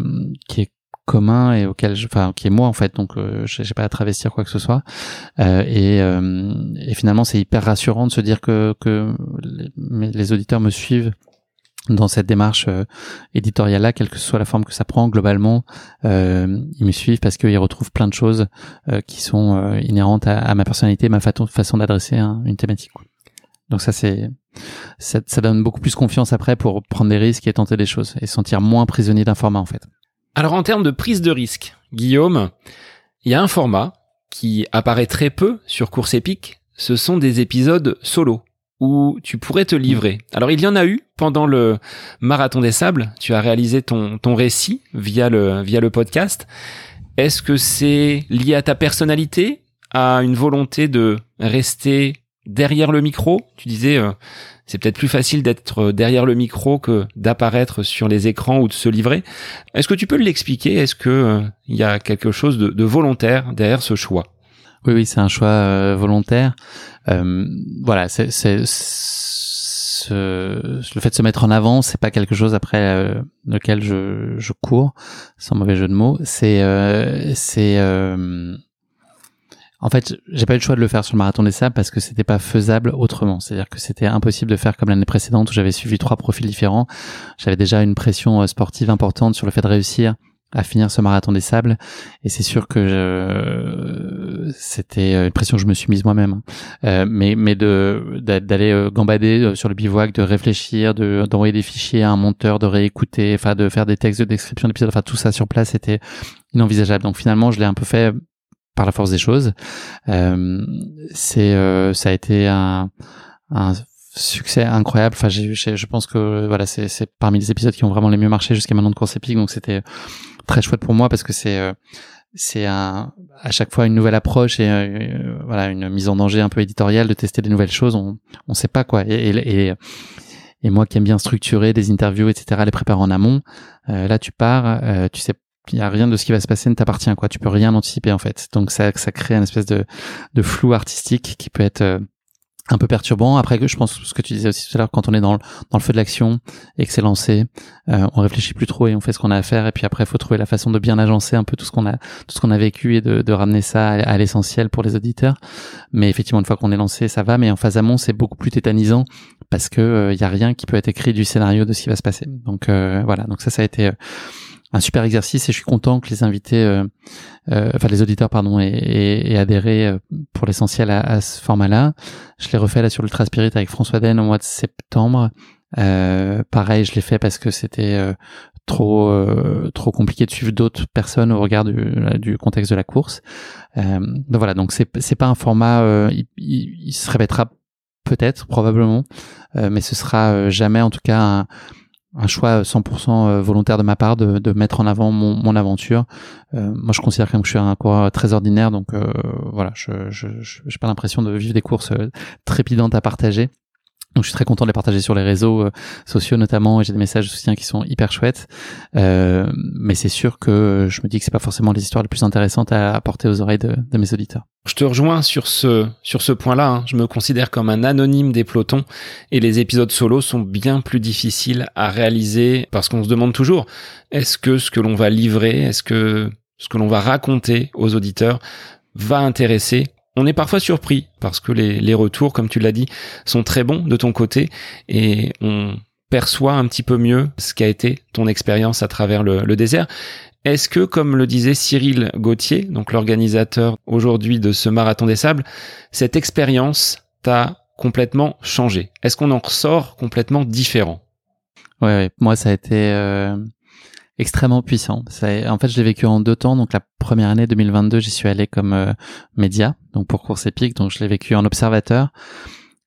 qui est commun et auquel je, enfin qui est moi en fait donc euh, j'ai pas à travestir quoi que ce soit euh, et, euh, finalement c'est hyper rassurant de se dire que que les, auditeurs me suivent dans cette démarche euh, éditoriale-là, quelle que soit la forme que ça prend, globalement, euh, ils me suivent parce qu'ils retrouvent plein de choses euh, qui sont inhérentes à, ma personnalité, ma façon d'adresser une thématique. Donc ça, c'est ça, ça, donne beaucoup plus confiance après pour prendre des risques et tenter des choses et se sentir moins prisonnier d'un format en fait. Alors en termes de prise de risque, Guillaume, il y a un format qui apparaît très peu sur Course Épique, ce sont des épisodes solo où tu pourrais te livrer. Alors il y en a eu pendant le marathon des sables, tu as réalisé ton, ton récit via le, via le podcast. Est-ce que c'est lié à ta personnalité, à une volonté de rester derrière le micro Tu disais, euh, c'est peut-être plus facile d'être derrière le micro que d'apparaître sur les écrans ou de se livrer. Est-ce que tu peux l'expliquer? Est-ce que euh, il y a quelque chose de, de volontaire derrière ce choix? Oui, oui, c'est un choix euh, volontaire. Euh, voilà, c'est, le fait de se mettre en avant, c'est pas quelque chose après euh, lequel je, je cours, sans mauvais jeu de mots. C'est, c'est, en fait, j'ai pas eu le choix de le faire sur le marathon des sables parce que c'était pas faisable autrement. C'est-à-dire que c'était impossible de faire comme l'année précédente où j'avais suivi trois profils différents. J'avais déjà une pression sportive importante sur le fait de réussir à finir ce marathon des sables et c'est sûr que c'était une pression que je me suis mise moi-même hein. euh, mais mais de d'aller euh, gambader euh, sur le bivouac de réfléchir de d'envoyer des fichiers à un monteur de réécouter enfin de faire des textes de description d'épisodes enfin tout ça sur place c'était inenvisageable donc finalement je l'ai un peu fait par la force des choses euh, c'est ça a été un, un succès incroyable. Enfin, j'ai, je pense que voilà, c'est, c'est parmi les épisodes qui ont vraiment les mieux marché jusqu'à maintenant de Course Épique. Donc c'était très chouette pour moi parce que c'est euh, c'est un, à chaque fois une nouvelle approche et euh, voilà une mise en danger un peu éditoriale de tester des nouvelles choses. On on sait pas quoi. Et, et, et, moi qui aime bien structurer des interviews, etc., les préparer en amont. Euh, là, tu pars, tu sais il y a rien de ce qui va se passer ne t'appartient quoi tu peux rien anticiper en fait donc ça ça crée une espèce de de flou artistique qui peut être un peu perturbant. Après, je pense ce que tu disais aussi tout à l'heure, quand on est dans le, dans le feu de l'action et que c'est lancé, euh, on réfléchit plus trop et on fait ce qu'on a à faire. Et puis après, il faut trouver la façon de bien agencer un peu tout ce qu'on a, tout ce qu'on a vécu et de, de ramener ça à, l'essentiel pour les auditeurs. Mais effectivement, une fois qu'on est lancé, ça va. Mais en phase amont, c'est beaucoup plus tétanisant parce que il euh, y a rien qui peut être écrit du scénario de ce qui va se passer. Donc euh, voilà. Donc ça, ça a été un super exercice et je suis content que les invités, euh, euh, enfin les auditeurs pardon, aient, adhéré euh, pour l'essentiel à, à, ce format-là. Je l'ai refait là sur l'Ultra Spirit avec François Den au mois de septembre. Euh, pareil, je l'ai fait parce que c'était euh, trop trop compliqué de suivre d'autres personnes au regard du, du contexte de la course. donc voilà, donc c'est c'est pas un format, il, il, se répétera peut-être probablement, mais ce sera jamais en tout cas un un choix 100% euh, volontaire de ma part de, de mettre en avant mon, mon aventure. Euh, moi, je considère quand même que je suis un coureur très ordinaire, donc euh, voilà, je n'ai pas l'impression de vivre des courses trépidantes à partager. Donc je suis très content de les partager sur les réseaux euh, sociaux notamment et j'ai des messages de soutien qui sont hyper chouettes. Euh, mais c'est sûr que je me dis que c'est pas forcément les histoires les plus intéressantes à apporter aux oreilles de, mes auditeurs. Je te rejoins sur ce sur ce point-là. Hein. Je me considère comme un anonyme des pelotons et les épisodes solo sont bien plus difficiles à réaliser parce qu'on se demande toujours est-ce que ce que l'on va livrer, est-ce que ce que l'on va raconter aux auditeurs va intéresser on est parfois surpris parce que les, retours, comme tu l'as dit, sont très bons de ton côté et on perçoit un petit peu mieux ce qu'a été ton expérience à travers le, désert. Est-ce que, comme le disait Cyril Gauthier, donc l'organisateur aujourd'hui de ce marathon des sables, cette expérience t'a complètement changé? Est-ce qu'on en ressort complètement différent? Ouais, ouais, moi ça a été euh, extrêmement puissant. En fait, je l'ai vécu en deux temps. Donc la première année 2022, j'y suis allé comme euh, média, donc pour course épique. Donc je l'ai vécu en observateur.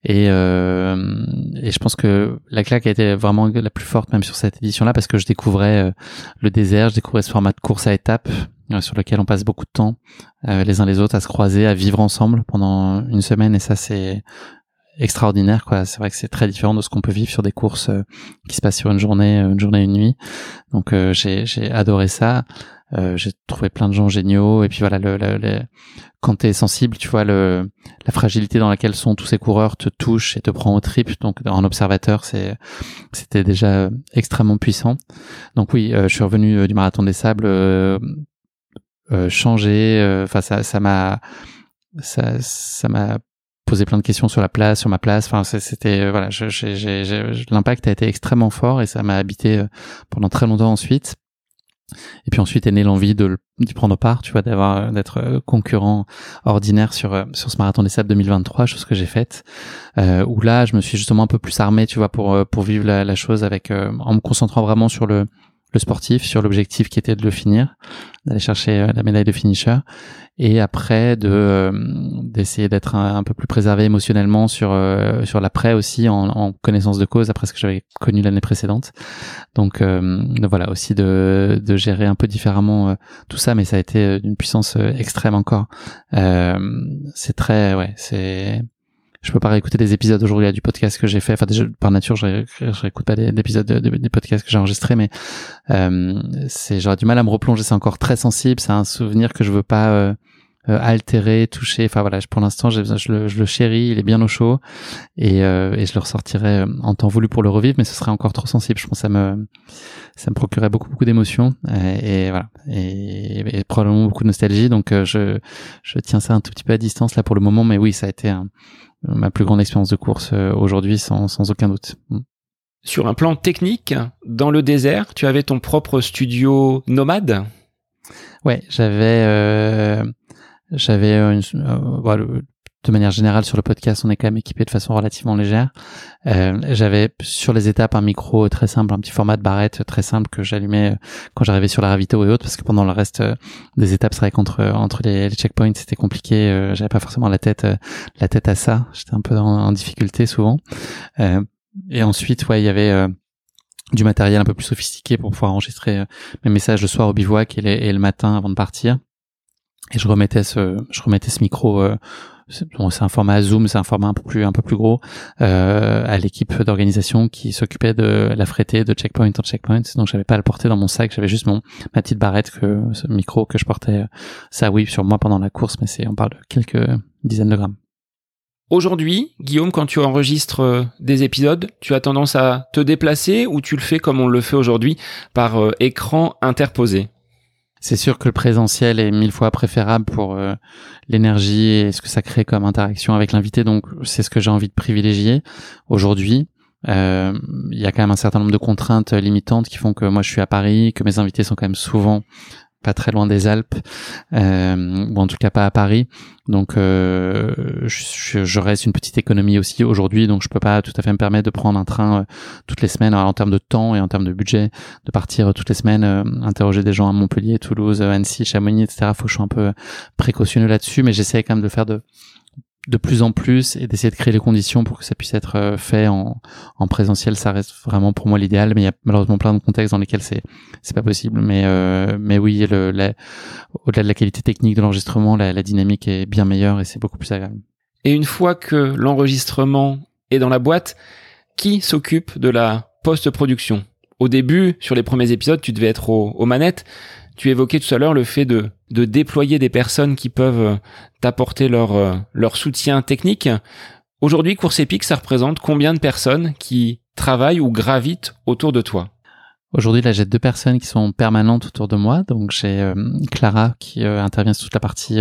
Et, euh, et je pense que la claque a été vraiment la plus forte même sur cette édition-là parce que je découvrais euh, le désert, je découvrais ce format de course à étapes sur lequel on passe beaucoup de temps les uns les autres à se croiser, à vivre ensemble pendant une semaine. Et ça, c'est extraordinaire quoi. C'est vrai que c'est très différent de ce qu'on peut vivre sur des courses euh, qui se passent sur une journée euh, une journée une nuit. Donc euh, j'ai j'ai adoré ça. J'ai trouvé plein de gens géniaux. Et puis voilà le, le, quand t'es sensible tu vois le la fragilité dans laquelle sont tous ces coureurs te touche et te prend au trip. Donc en observateur c'est c'était déjà extrêmement puissant. Donc oui je suis revenu du marathon des sables changé. Enfin ça ça m'a ça ça m'a posé plein de questions sur la place, sur ma place. Enfin, c'était voilà, l'impact a été extrêmement fort et ça m'a habité pendant très longtemps ensuite. Et puis ensuite est née l'envie de d'y prendre part, tu vois, d'avoir d'être euh, concurrent ordinaire sur euh, sur ce marathon des sables 2023, chose que j'ai faite. Euh, où là, je me suis justement un peu plus armé, tu vois, pour euh, pour vivre la, la chose avec en me concentrant vraiment sur le le sportif, sur l'objectif qui était de le finir, d'aller chercher la médaille de finisher. Et après de euh, d'essayer d'être un, peu plus préservé émotionnellement sur euh, sur l'après aussi en, connaissance de cause après ce que j'avais connu l'année précédente. Donc euh, voilà aussi de de gérer un peu différemment tout ça mais ça a été d'une puissance extrême encore. C'est très ouais c'est je peux pas réécouter des épisodes aujourd'hui du podcast que j'ai fait. Enfin, déjà, par nature, je, je réécoute pas des, épisodes des podcasts que j'ai enregistrés, mais euh, j'aurais du mal à me replonger. C'est encore très sensible. C'est un souvenir que je veux pas euh, euh, altérer, toucher. Enfin voilà, pour l'instant, je, je, le, je le chéris, il est bien au chaud et, euh, et je le ressortirai euh, en temps voulu pour le revivre, mais ce serait encore trop sensible. Je pense que ça me ça me procurait beaucoup beaucoup d'émotions et, voilà et, probablement beaucoup de nostalgie. Donc je je tiens ça un tout petit peu à distance là pour le moment, mais oui, ça a été ma plus grande expérience de course aujourd'hui sans sans aucun doute. Mm. Sur un plan technique, dans le désert, tu avais ton propre studio nomade? Ouais, j'avais euh, j'avais une, euh, de manière générale sur le podcast, on est quand même équipé de façon relativement légère. Euh, j'avais sur les étapes un micro très simple, un petit format de barrette très simple que j'allumais euh, quand j'arrivais sur la ravito et autres, parce que pendant le reste euh, des étapes, c'est vrai qu'entre entre les, checkpoints, c'était compliqué. Euh, j'avais pas forcément la tête la tête à ça. J'étais un peu en, difficulté souvent. et ensuite, ouais, il y avait du matériel un peu plus sophistiqué pour pouvoir enregistrer mes messages le soir au bivouac et, le matin avant de partir et je remettais ce je remettais ce micro euh, c'est un format Zoom, c'est un format un peu plus un peu plus gros euh, à l'équipe d'organisation qui s'occupait de la fréter de checkpoint en checkpoint. Donc j'avais pas à le porter dans mon sac, j'avais juste mon ma petite barrette que ce micro que je portais ça oui sur moi pendant la course, mais c'est on parle de quelques dizaines de grammes. Aujourd'hui, Guillaume, quand tu enregistres euh, des épisodes, tu as tendance à te déplacer ou tu le fais comme on le fait aujourd'hui par euh, écran interposé? C'est sûr que le présentiel est mille fois préférable pour euh, l'énergie et ce que ça crée comme interaction avec l'invité. Donc, c'est ce que j'ai envie de privilégier aujourd'hui. Euh, il y a quand même un certain nombre de contraintes limitantes qui font que moi je suis à Paris, que mes invités sont quand même souvent pas très loin des Alpes, euh, ou en tout cas pas à Paris. Donc euh, je, reste une petite économie aussi aujourd'hui, donc je peux pas tout à fait me permettre de prendre un train euh, toutes les semaines en termes de temps et en termes de budget, de partir toutes les semaines interroger des gens à Montpellier, Toulouse, Annecy, Chamonix, etc. Faut que je sois un peu précautionneux là-dessus, mais j'essaie quand même de faire de de plus en plus et d'essayer de créer les conditions pour que ça puisse être euh, fait en, en présentiel ça reste vraiment pour moi l'idéal mais il y a malheureusement plein de contextes dans lesquels c'est c'est pas possible. Mais euh, mais oui le, au-delà de la qualité technique de l'enregistrement la, la dynamique est bien meilleure et c'est beaucoup plus agréable. Et une fois que l'enregistrement est dans la boîte qui s'occupe de la post-production? Au début sur les premiers épisodes tu devais être aux manettes tu évoquais tout à l'heure le fait de, de déployer des personnes qui peuvent euh, t'apporter leur, euh, leur soutien technique. Aujourd'hui, Course Épique, ça représente combien de personnes qui travaillent ou gravitent autour de toi? Aujourd'hui, là, j'ai deux personnes qui sont permanentes autour de moi. Donc, j'ai euh, Clara qui intervient sur toute la partie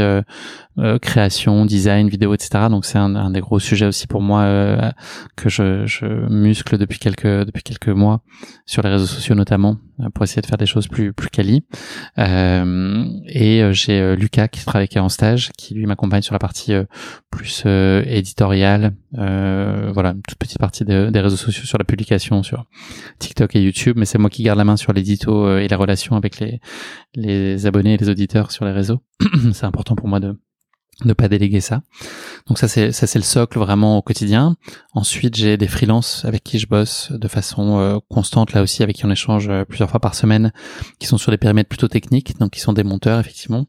création, design, vidéo, etc. Donc, c'est un, un, des gros sujets aussi pour moi que je, je muscle depuis quelques depuis quelques mois sur les réseaux sociaux notamment. Euh, pour essayer de faire des choses plus plus quali. Euh, et euh, j'ai euh, Lucas qui travaille en stage, qui lui m'accompagne sur la partie plus éditoriale. voilà, une toute petite partie des réseaux sociaux sur la publication sur TikTok et YouTube, mais c'est moi qui garde la main sur l'édito et la relation avec les les abonnés et les auditeurs sur les réseaux. c'est important pour moi de ne pas déléguer ça. Donc ça c'est ça c'est le socle vraiment au quotidien. Ensuite j'ai des freelances avec qui je bosse de façon euh, constante là aussi avec qui on échange euh, plusieurs fois par semaine, qui sont sur des périmètres plutôt techniques, donc qui sont des monteurs effectivement.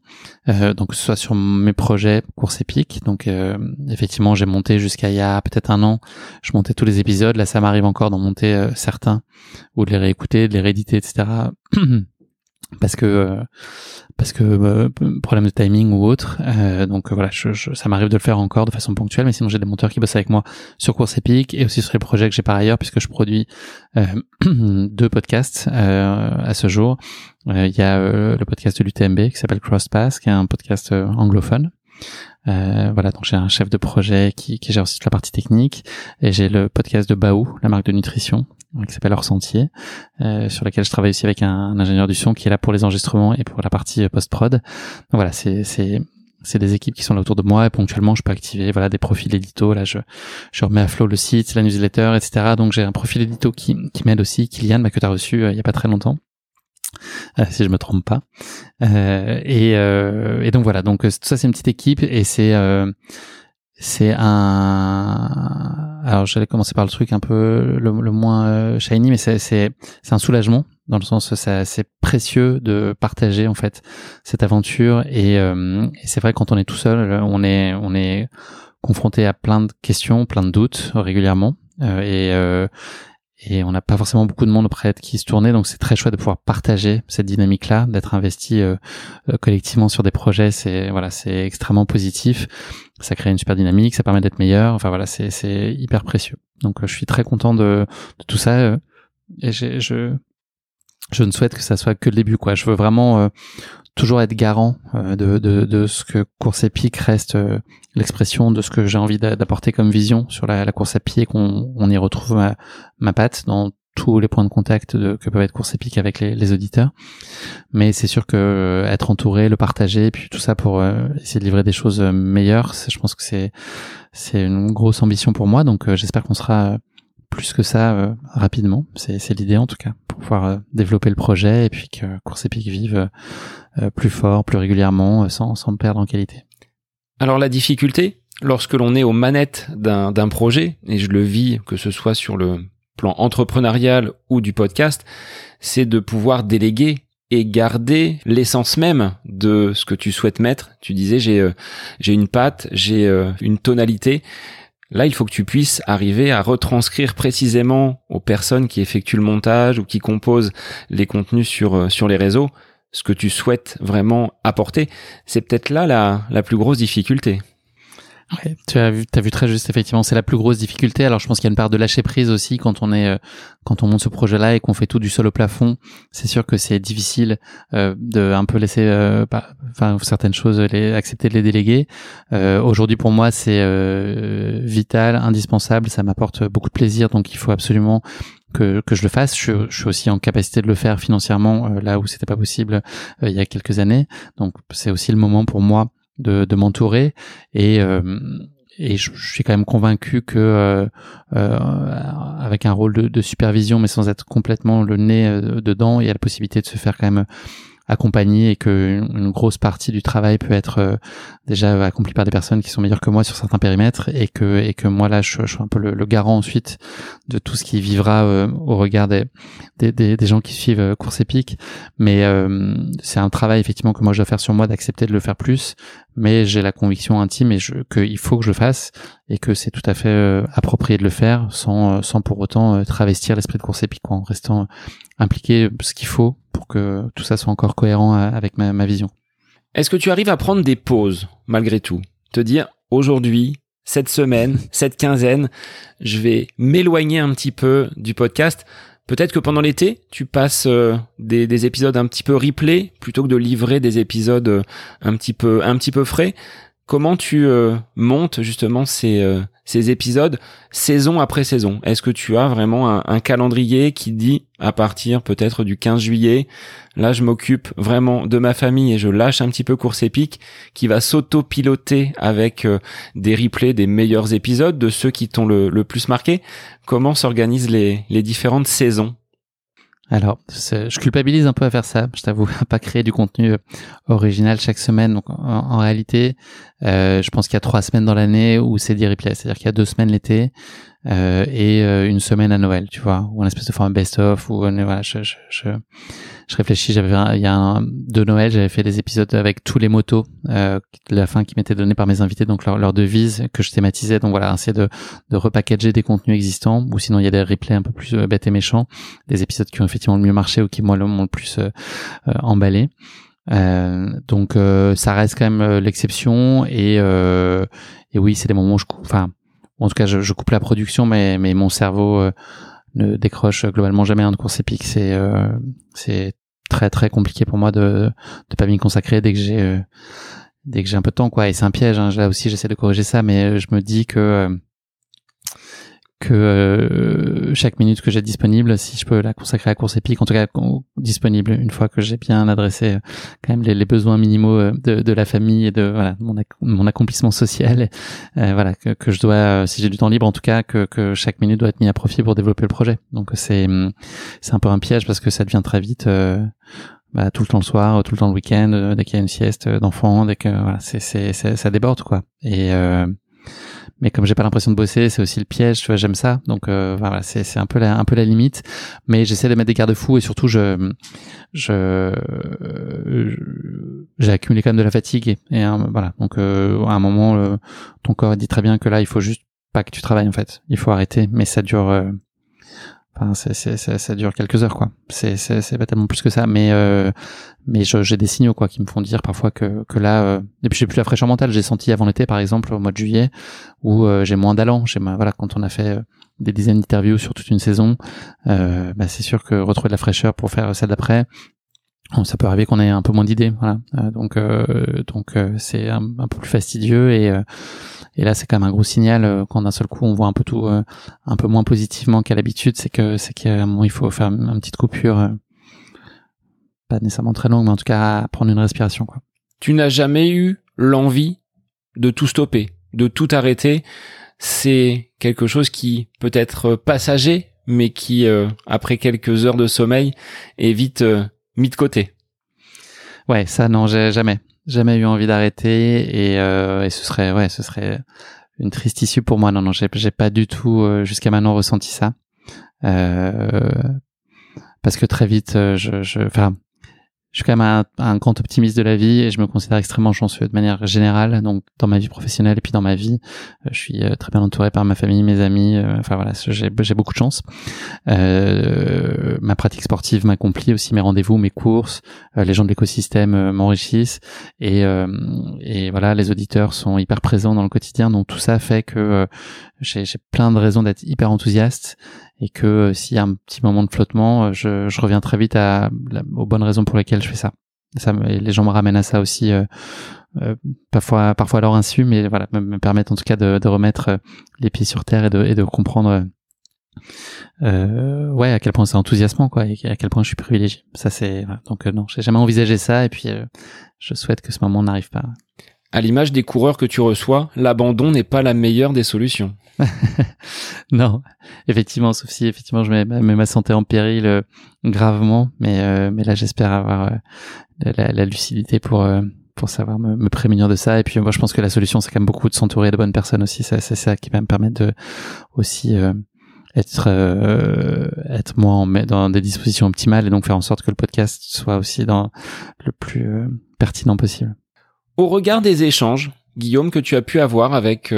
Euh, donc que ce soit sur mes projets course épique. Donc effectivement j'ai monté jusqu'à il y a peut-être un an, je montais tous les épisodes. Là ça m'arrive encore d'en monter certains ou de les réécouter, de les rééditer, etc. parce que euh, parce que euh, problème de timing ou autre euh, donc voilà je, ça m'arrive de le faire encore de façon ponctuelle mais sinon j'ai des monteurs qui bossent avec moi sur course épique et aussi sur les projets que j'ai par ailleurs puisque je produis deux podcasts à ce jour. Il y a le podcast de l'UTMB qui s'appelle Crosspass qui est un podcast anglophone Euh, voilà, donc j'ai un chef de projet qui, qui gère aussi toute la partie technique. Et j'ai le podcast de Baou, la marque de nutrition, qui s'appelle Hors Sentier, euh, sur lequel je travaille aussi avec un, ingénieur du son qui est là pour les enregistrements et pour la partie euh, post-prod. Donc voilà, c'est c'est c'est des équipes qui sont là autour de moi et ponctuellement je peux activer voilà des profils édito. Là je je remets à flot le site la newsletter etc donc j'ai un profil édito qui qui m'aide aussi Kylian bah, que tu as reçu euh, il y a pas très longtemps euh, si je me trompe pas. Euh, et, euh, et, donc voilà, donc tout ça c'est une petite équipe et c'est c'est un. Alors j'allais commencer par le truc un peu le, moins shiny, mais c'est c'est un soulagement dans le sens c'est c'est précieux de partager en fait cette aventure et, et c'est vrai quand on est tout seul, on est on est confronté à plein de questions, plein de doutes régulièrement. et, et on n'a pas forcément beaucoup de monde auprès de qui se tourner donc c'est très chouette de pouvoir partager cette dynamique là d'être investi euh, euh, collectivement sur des projets c'est voilà c'est extrêmement positif. Ça crée une super dynamique ça permet d'être meilleur. Enfin voilà c'est c'est hyper précieux. Donc euh, je suis très content de, de tout ça et je je ne souhaite que ça soit que le début quoi. Je veux vraiment toujours être garant euh, de, de, de, ce que course épique reste euh, l'expression de ce que j'ai envie d'apporter comme vision sur la, la course à pied, qu'on on y retrouve ma, ma patte dans tous les points de contact de, que peuvent être course épique avec les, les auditeurs. Mais c'est sûr que euh, être entouré, le partager, puis tout ça pour essayer de livrer des choses meilleures, je pense que c'est c'est une grosse ambition pour moi. Donc j'espère qu'on sera plus que ça rapidement. C'est l'idée en tout cas pour pouvoir développer le projet et puis que course épique vive euh, plus fort, plus régulièrement, euh, sans, sans perdre en qualité. Alors la difficulté, lorsque l'on est aux manettes d'un projet, et je le vis que ce soit sur le plan entrepreneurial ou du podcast, c'est de pouvoir déléguer et garder l'essence même de ce que tu souhaites mettre. Tu disais j'ai euh, j'ai une patte, j'ai une tonalité. Là, il faut que tu puisses arriver à retranscrire précisément aux personnes qui effectuent le montage ou qui composent les contenus sur sur les réseaux ce que tu souhaites vraiment apporter, c'est peut-être là la, la plus grosse difficulté. Ouais, tu as vu, as vu très juste effectivement, c'est la plus grosse difficulté. Alors je pense qu'il y a une part de lâcher prise aussi quand on est, euh, quand on monte ce projet-là et qu'on fait tout du sol au plafond. C'est sûr que c'est difficile euh, de un peu laisser, euh, enfin certaines choses, les accepter de les déléguer. Euh, Aujourd'hui pour moi c'est euh, vital, indispensable. Ça m'apporte beaucoup de plaisir, donc il faut absolument que, que je le fasse. Je, je, suis aussi en capacité de le faire financièrement là où c'était pas possible il y a quelques années. Donc c'est aussi le moment pour moi de, m'entourer. Et euh, et je, suis quand même convaincu que euh, euh, avec un rôle de, de, supervision mais sans être complètement le nez dedans il y a la possibilité de se faire quand même accompagné et que une grosse partie du travail peut être euh, déjà accompli par des personnes qui sont meilleures que moi sur certains périmètres et que et que moi là je, suis un peu le, garant ensuite de tout ce qui vivra euh, au regard des, des, des, gens qui suivent euh, course épique. Mais c'est un travail effectivement que moi je dois faire sur moi d'accepter de le faire plus. Mais j'ai la conviction intime et qu'il faut que je le fasse et que c'est tout à fait approprié de le faire sans sans pour autant travestir l'esprit de course épique en restant impliqué ce qu'il faut pour que tout ça soit encore cohérent euh, avec ma, vision. Est-ce que tu arrives à prendre des pauses malgré tout? Te dire aujourd'hui, cette semaine, cette quinzaine, je vais m'éloigner un petit peu du podcast. Peut-être que pendant l'été, tu passes euh, des, des, épisodes un petit peu replay plutôt que de livrer des épisodes euh, un petit peu un petit peu frais. Comment tu euh, montes justement ces, ces épisodes saison après saison. Est-ce que tu as vraiment un, calendrier qui dit à partir peut-être du 15 juillet, là je m'occupe vraiment de ma famille et je lâche un petit peu course épique, qui va s'auto-piloter avec euh, des replays des meilleurs épisodes, de ceux qui t'ont le, plus marqué? Comment s'organisent les différentes saisons? Alors, je culpabilise un peu à faire ça, je t'avoue, pas créer du contenu euh, original chaque semaine. Donc, en, réalité, euh, je pense qu'il y a trois semaines dans l'année où c'est des replays, c'est-à-dire qu'il y a deux semaines l'été euh, et euh, une semaine à Noël, tu vois, ou un espèce de format best-of, ou voilà, je, je, je, je réfléchis. J'avais il y a un, de Noël, j'avais fait des épisodes avec tous les motos euh, la fin qui m'étaient donnés par mes invités, donc leur, leur devise que je thématisais. Donc voilà, c'est de, de repackager des contenus existants, ou sinon il y a des replays un peu plus euh, bêtes et méchants, des épisodes qui ont effectivement le mieux marché ou qui moi m'ont le plus euh, emballé. Euh, donc ça reste quand même l'exception et, et oui c'est des moments où je enfin en tout cas je, coupe la production mais mais mon cerveau ne décroche globalement jamais un de course épique c'est c'est très très compliqué pour moi de de pas m'y consacrer dès que j'ai euh, dès que j'ai un peu de temps quoi et c'est un piège hein. là aussi j'essaie de corriger ça mais je me dis que que euh, chaque minute que j'ai disponible, si je peux la consacrer à la course épique, en tout cas disponible une fois que j'ai bien adressé euh, quand même les, les, besoins minimaux euh, de, de, la famille et de voilà mon, mon accomplissement social, voilà que, que, je dois, si j'ai du temps libre en tout cas, que, que chaque minute doit être mis à profit pour développer le projet. Donc c'est c'est un peu un piège parce que ça devient très vite. Bah, tout le temps le soir, tout le temps le week-end, dès qu'il y a une sieste d'enfant, dès que voilà, c'est, ça déborde quoi. Et mais comme j'ai pas l'impression de bosser, c'est aussi le piège, tu vois, j'aime ça. Donc euh, voilà, c'est c'est un peu la un peu la limite, mais j'essaie de mettre des garde-fous et surtout je je j'ai accumulé quand même de la fatigue et, voilà. Donc euh, à un moment ton corps dit très bien que là, il faut juste pas que tu travailles en fait. Il faut arrêter, mais ça dure Enfin, ça dure quelques heures, quoi. C'est pas tellement plus que ça, mais euh, mais j'ai des signaux, quoi, qui me font dire parfois que que là, euh, et puis j'ai plus la fraîcheur mentale. J'ai senti avant l'été, par exemple, au mois de juillet, où euh, j'ai moins d'allant. J'ai voilà, quand on a fait euh, des dizaines d'interviews sur toute une saison, bah, c'est sûr que retrouver de la fraîcheur pour faire celle d'après, ça peut arriver qu'on ait un peu moins d'idées, voilà. donc donc c'est un, peu plus fastidieux et et là, c'est quand même un gros signal euh, quand d'un seul coup on voit un peu tout euh, un peu moins positivement qu'à l'habitude, c'est que c'est qu'il il faut faire une, petite coupure, euh, pas nécessairement très longue, mais en tout cas prendre une respiration. Quoi. Tu n'as jamais eu l'envie de tout stopper, de tout arrêter. C'est quelque chose qui peut être passager, mais qui, après quelques heures de sommeil, est vite mis de côté. Ouais, ça non, j'ai jamais jamais eu envie d'arrêter et, euh, et ce serait ouais ce serait une triste issue pour moi non non j'ai pas du tout euh, jusqu'à maintenant ressenti ça euh, parce que très vite euh, je je enfin je suis quand même un, un, grand optimiste de la vie et je me considère extrêmement chanceux de manière générale. Donc dans ma vie professionnelle et puis dans ma vie, euh, je suis euh, très bien entouré par ma famille, mes amis. Euh, enfin voilà, j'ai beaucoup de chance. Euh, ma pratique sportive m'accomplit aussi, mes rendez-vous, mes courses, les gens de l'écosystème m'enrichissent et, et voilà, les auditeurs sont hyper présents dans le quotidien. Donc tout ça fait que j'ai plein de raisons d'être hyper enthousiaste et que euh, s'il y a un petit moment de flottement, euh, je, je reviens très vite à, aux bonnes raisons pour lesquelles je fais ça. ça les gens me ramènent à ça aussi, euh, euh, parfois, parfois à leur insu, mais voilà, me, me permettent en tout cas de, de, remettre les pieds sur terre et de, et de comprendre, euh, ouais, à quel point c'est enthousiasmant, quoi, et à quel point je suis privilégié. Ça, c'est donc non, j'ai jamais envisagé ça, et puis je souhaite que ce moment n'arrive pas. À l'image des coureurs que tu reçois, l'abandon n'est pas la meilleure des solutions. non, effectivement, sauf si effectivement je mets, ma santé en péril euh, gravement, mais euh, mais là j'espère avoir euh, la, lucidité pour pour savoir me, me, prémunir de ça. Et puis moi je pense que la solution c'est quand même beaucoup de s'entourer de bonnes personnes aussi. C'est ça qui va me permettre de aussi être être moins dans des dispositions optimales et donc faire en sorte que le podcast soit aussi dans le plus pertinent possible. Au regard des échanges, Guillaume, que tu as pu avoir avec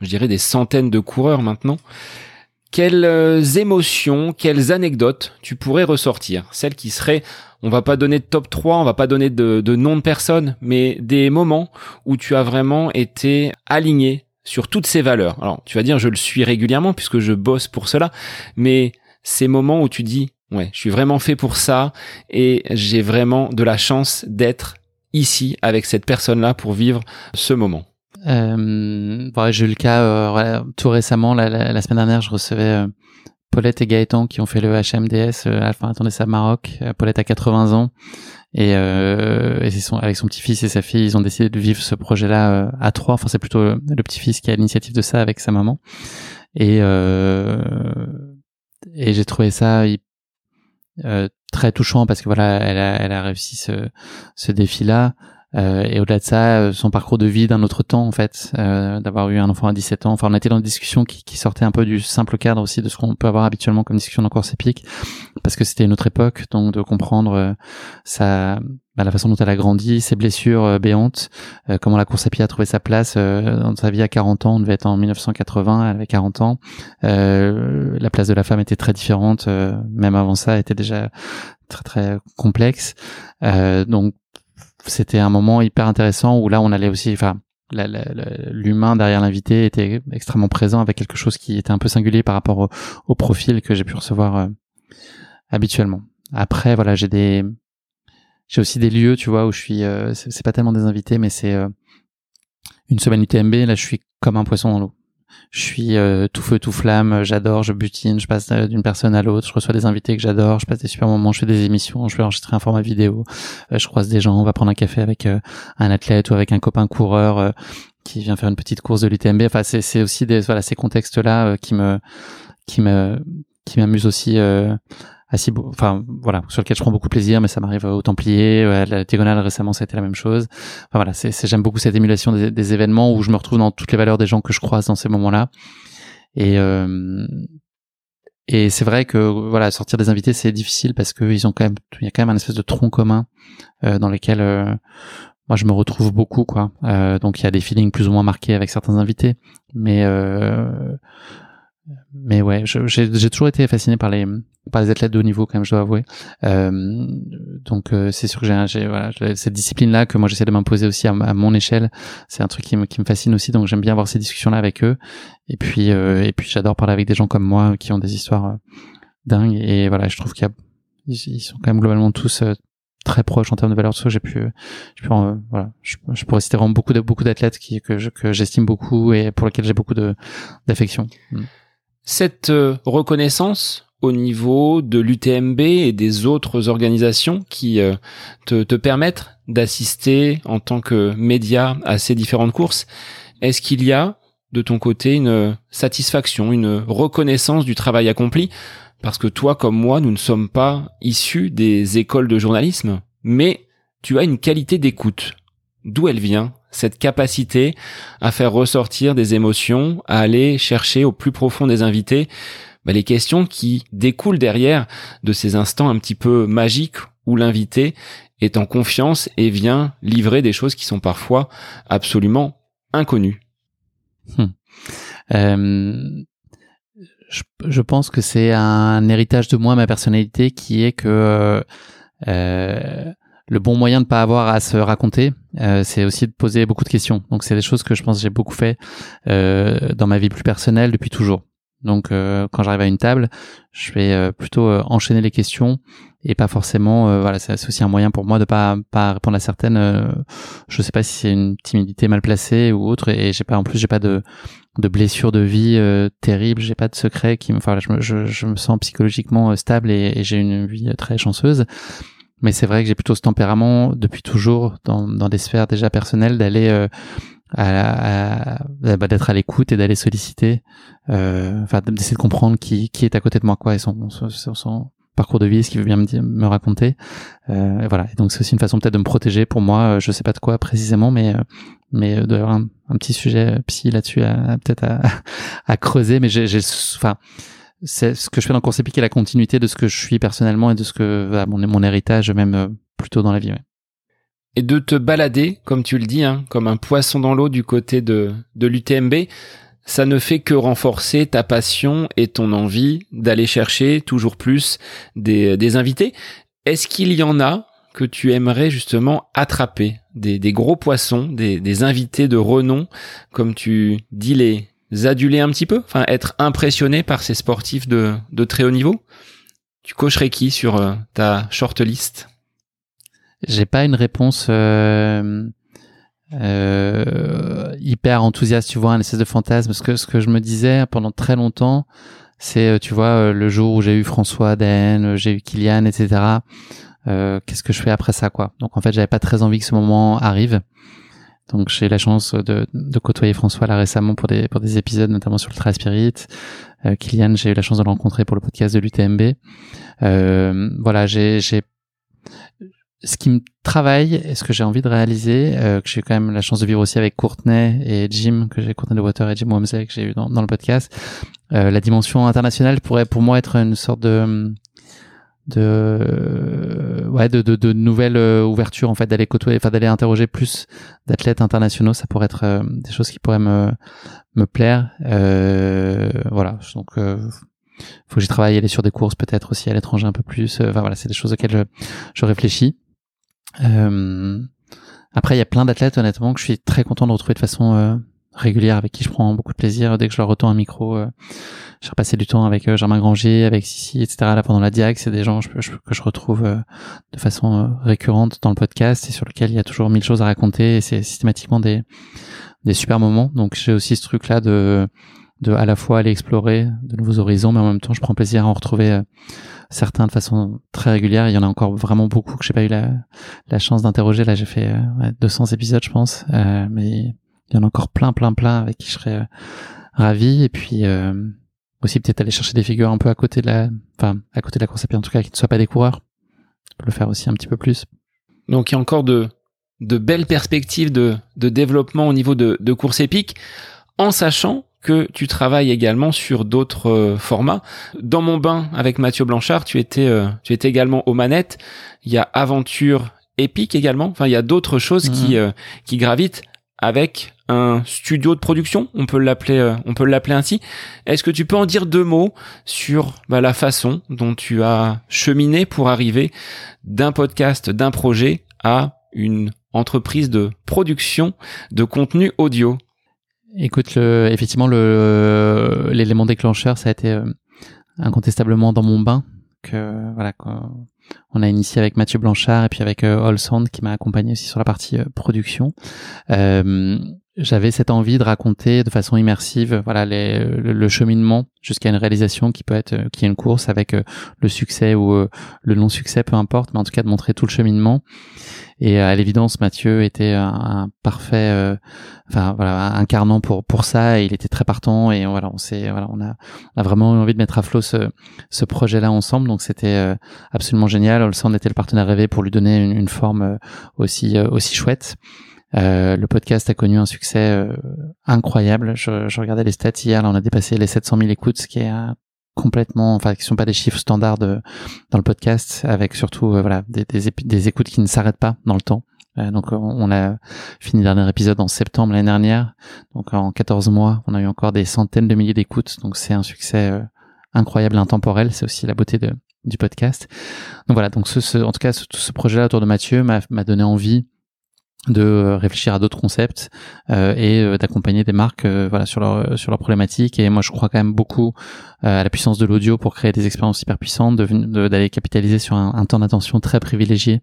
je dirais des centaines de coureurs maintenant. Quelles euh, émotions, quelles anecdotes tu pourrais ressortir? Celles qui seraient, on va pas donner de top 3, on va pas donner de, de nom de personne, mais des moments où tu as vraiment été aligné sur toutes ces valeurs. Alors, tu vas dire, je le suis régulièrement puisque je bosse pour cela, mais ces moments où tu dis, ouais, je suis vraiment fait pour ça et j'ai vraiment de la chance d'être ici avec cette personne-là pour vivre ce moment. Euh, j'ai eu le cas euh, tout récemment, la, semaine dernière, je recevais euh, Paulette et Gaëtan qui ont fait le HMDS euh, Alpha attendez ça Maroc. Euh, Paulette a 80 ans et, euh, et son, avec son petit-fils et sa fille, ils ont décidé de vivre ce projet-là à trois. Enfin, c'est plutôt le petit-fils qui a l'initiative de ça avec sa maman. Et, et j'ai trouvé ça très touchant parce que voilà, elle a, elle a réussi ce, ce défi-là. Euh, et au-delà de ça, euh, son parcours de vie d'un autre temps, en fait, euh, d'avoir eu un enfant à 17 ans. Enfin, on était dans une discussion qui, qui sortait un peu du simple cadre aussi de ce qu'on peut avoir habituellement comme discussion dans course épique, parce que c'était une autre époque, donc de comprendre sa, bah, la façon dont elle a grandi, ses blessures béantes, comment la course à pied a trouvé sa place dans sa vie à 40 ans. On devait être en 1980, elle avait 40 ans. la place de la femme était très différente, même avant ça, elle était déjà très très complexe. donc c'était un moment hyper intéressant où là on allait aussi, enfin l'humain derrière l'invité était extrêmement présent avec quelque chose qui était un peu singulier par rapport au, profil que j'ai pu recevoir euh, habituellement. Après voilà j'ai des j'ai aussi des lieux, tu vois, où je suis. c'est pas tellement des invités, mais c'est une semaine UTMB. Là, je suis comme un poisson dans l'eau. Je suis tout feu tout flamme, j'adore, je butine, je passe d'une personne à l'autre, je reçois des invités que j'adore, je passe des super moments, je fais des émissions, je vais enregistrer un format vidéo, je croise des gens, on va prendre un café avec un athlète ou avec un copain coureur qui vient faire une petite course de l'UTMB. Enfin, c'est aussi des voilà ces contextes-là qui me qui me qui m'amuse aussi enfin voilà sur lequel je prends beaucoup plaisir mais ça m'arrive au Templier à la diagonale récemment ça a été la même chose. Enfin voilà c'est j'aime beaucoup cette émulation des, des, événements où je me retrouve dans toutes les valeurs des gens que je croise dans ces moments-là. Et euh, et c'est vrai que voilà sortir des invités c'est difficile parce que ils ont quand même il y a quand même un espèce de tronc commun euh, dans lequel euh, moi je me retrouve beaucoup quoi. Euh, donc il y a des feelings plus ou moins marqués avec certains invités. Mais euh, mais ouais, j'ai toujours été fasciné par les par les athlètes de haut niveau, quand même, je dois avouer. Euh, donc euh, c'est sûr que j'ai voilà, cette discipline-là que moi j'essaie de m'imposer aussi à, mon échelle. C'est un truc qui me, qui me fascine aussi, donc j'aime bien avoir ces discussions-là avec eux. Et puis euh, et puis j'adore parler avec des gens comme moi qui ont des histoires euh, dingues. Et voilà, je trouve qu'il y a ils sont quand même globalement tous très proches en termes de valeur de soi. J'ai pu, je voilà, je, pourrais citer vraiment beaucoup beaucoup d'athlètes qui que j'estime beaucoup et pour lesquels j'ai beaucoup de d'affection. Mm. Cette euh, reconnaissance au niveau de l'UTMB et des autres organisations qui euh, te, te permettent d'assister en tant que média à ces différentes courses, est-ce qu'il y a de ton côté une satisfaction, une reconnaissance du travail accompli? Parce que toi comme moi, nous ne sommes pas issus des écoles de journalisme, mais tu as une qualité d'écoute. D'où elle vient? Cette capacité à faire ressortir des émotions, à aller chercher au plus profond des invités bah, les questions qui découlent derrière de ces instants un petit peu magiques où l'invité est en confiance et vient livrer des choses qui sont parfois absolument inconnues. Hmm. Euh, je, pense que c'est un héritage de moi, ma personnalité, qui est que euh, le bon moyen de pas avoir à se raconter, euh, c'est aussi de poser beaucoup de questions. Donc c'est des choses que je pense que j'ai beaucoup fait euh, dans ma vie plus personnelle depuis toujours. Donc euh, quand j'arrive à une table, je vais plutôt enchaîner les questions et pas forcément. voilà, c'est aussi un moyen pour moi de pas pas répondre à certaines. je sais pas si c'est une timidité mal placée ou autre. Et j'ai pas en plus j'ai pas de de blessures de vie terribles. J'ai pas de secret qui me. Enfin, je me, je, je me sens psychologiquement stable et, et j'ai une vie très chanceuse. Mais c'est vrai que j'ai plutôt ce tempérament depuis toujours dans, dans des sphères déjà personnelles d'aller euh, à, bah, d'être à l'écoute et d'aller solliciter, euh, enfin d'essayer de comprendre qui, qui est à côté de moi quoi et son, son, son parcours de vie, ce qu'il veut bien me, me raconter. Euh, et voilà. Et donc c'est aussi une façon peut-être de me protéger. Pour moi, je sais pas de quoi précisément, mais mais d'avoir un, un, petit sujet psy là-dessus à, peut-être à, à, creuser. Mais j'ai, enfin c'est ce que je fais dans Course épique et la continuité de ce que je suis personnellement et de ce que mon, mon héritage même euh, plutôt dans la vie. Et de te balader, comme tu le dis, hein, comme un poisson dans l'eau du côté de, de l'UTMB, ça ne fait que renforcer ta passion et ton envie d'aller chercher toujours plus des, des invités. Est-ce qu'il y en a que tu aimerais justement attraper? Des, des gros poissons, des, des invités de renom, comme tu dis les, aduler un petit peu, enfin être impressionné par ces sportifs de, de très haut niveau Tu cocherais qui sur euh, ta shortlist? J'ai pas une réponse euh, euh, hyper enthousiaste, tu vois, un espèce de fantasme. Parce que ce que je me disais pendant très longtemps, c'est, tu vois, le jour où j'ai eu François Den, j'ai eu Kylian, etc. Qu'est-ce que je fais après ça, quoi? Donc en fait, j'avais pas très envie que ce moment arrive. Donc j'ai la chance de, de, côtoyer François là récemment pour des pour des épisodes notamment sur le Tra Spirit. Euh, Kylian, j'ai eu la chance de le rencontrer pour le podcast de l'UTMB. Euh, voilà, j'ai j'ai ce qui me travaille et ce que j'ai envie de réaliser, euh, que j'ai quand même la chance de vivre aussi avec Courtenay et Jim, que j'ai Courtenay de Water et Jim Wamsley que j'ai eu dans, dans le podcast. Euh, la dimension internationale pourrait pour moi être une sorte de de ouais de, de, de nouvelles euh, ouvertures en fait d'aller côtoyer enfin d'aller interroger plus d'athlètes internationaux. Ça pourrait être euh, des choses qui pourraient me me plaire. Euh, voilà. Donc euh, faut que j'y travaille aller sur des courses peut-être aussi à l'étranger un peu plus. Enfin voilà c'est des choses auxquelles je, je réfléchis. Après il y a plein d'athlètes honnêtement que je suis très content de retrouver de façon régulières avec qui je prends beaucoup de plaisir dès que je leur retourne un micro. Euh, j'ai repassé du temps avec Germain Granger, avec Sissi, etc. Là pendant la Diag, c'est des gens que je retrouve de façon récurrente dans le podcast et sur lequel il y a toujours mille choses à raconter et c'est systématiquement des des super moments. Donc j'ai aussi ce truc là de de à la fois aller explorer de nouveaux horizons, mais en même temps, je prends plaisir à en retrouver euh, certains de façon très régulière. Il y en a encore vraiment beaucoup que j'ai pas eu la, la chance d'interroger. Là, j'ai fait 200 euh, épisodes, je pense, euh, mais il y en a encore plein, plein, plein avec qui je serais ravi. Et puis aussi peut-être aller chercher des figures un peu à côté de la, enfin à côté de la course à pied en tout cas, qui ne soient pas des coureurs. le faire aussi un petit peu plus. Donc il y a encore de de belles perspectives de, de développement au niveau de, de course épique, en sachant que tu travailles également sur d'autres euh, formats. Dans mon bain avec Mathieu Blanchard, tu étais euh, tu étais également aux manettes. Il y a aventure épique également. Enfin, il y a d'autres choses qui euh, qui gravitent avec un studio de production, on peut l'appeler on peut l'appeler ainsi. Est-ce que tu peux en dire deux mots sur bah, la façon dont tu as cheminé pour arriver d'un podcast, d'un projet à une entreprise de production de contenu audio? Écoute, effectivement, le l'élément déclencheur, ça a été euh, incontestablement dans mon bain que voilà on a initié avec Mathieu Blanchard et puis avec euh, All Sound qui m'a accompagné aussi sur la partie euh, production. Euh, j'avais cette envie de raconter de façon immersive voilà le, cheminement jusqu'à une réalisation qui peut être qui est une course avec le succès ou le non succès peu importe mais en tout cas de montrer tout le cheminement. Et à l'évidence Mathieu était un, parfait euh, enfin voilà incarnant pour pour ça et il était très partant et voilà on s'est voilà on a vraiment envie de mettre à flot ce ce projet là ensemble. Donc c'était absolument génial. Olsand était le partenaire rêvé pour lui donner une, une forme aussi aussi chouette euh, le podcast a connu un succès euh, incroyable. Je, je, regardais les stats hier, là, on a dépassé les 700 000 écoutes, ce qui est euh, complètement, enfin, qui sont pas des chiffres standards de, dans le podcast, avec surtout voilà des, des, écoutes qui ne s'arrêtent pas dans le temps. donc on a fini le dernier épisode en septembre l'année dernière. Donc en 14 mois, on a eu encore des centaines de milliers d'écoutes. Donc c'est un succès incroyable, intemporel. C'est aussi la beauté de, du podcast. Donc voilà, donc ce, ce en tout cas, ce, ce projet-là autour de Mathieu m'a donné envie de euh, réfléchir à d'autres concepts euh, et euh, d'accompagner des marques voilà sur leur sur leur problématique. Et moi je crois quand même beaucoup à la puissance de l'audio pour créer des expériences hyper puissantes d'aller capitaliser sur un, temps d'attention très privilégié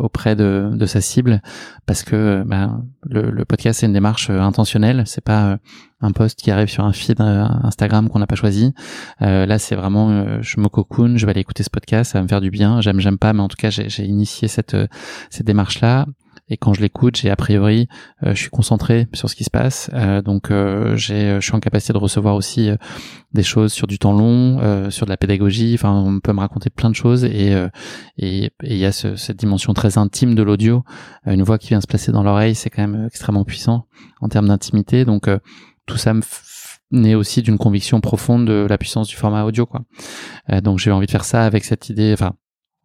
auprès de, de sa cible. Parce que ben, le, le, podcast c'est une démarche intentionnelle. C'est pas un post qui arrive sur un feed Instagram qu'on n'a pas choisi. Là c'est vraiment je me cocoon je vais aller écouter ce podcast ça va me faire du bien. J'aime j'aime pas mais en tout cas j'ai initié cette cette démarche là et quand je l'écoute, j'ai a priori, euh, je suis concentré sur ce qui se passe, euh, donc euh, j'ai, je suis en capacité de recevoir aussi des choses sur du temps long, sur de la pédagogie. Enfin, on peut me raconter plein de choses et et il y a ce, cette dimension très intime de l'audio. une voix qui vient se placer dans l'oreille, c'est quand même extrêmement puissant en termes d'intimité. Donc tout ça me naît aussi d'une conviction profonde de la puissance du format audio quoi. donc j'ai envie de faire ça avec cette idée enfin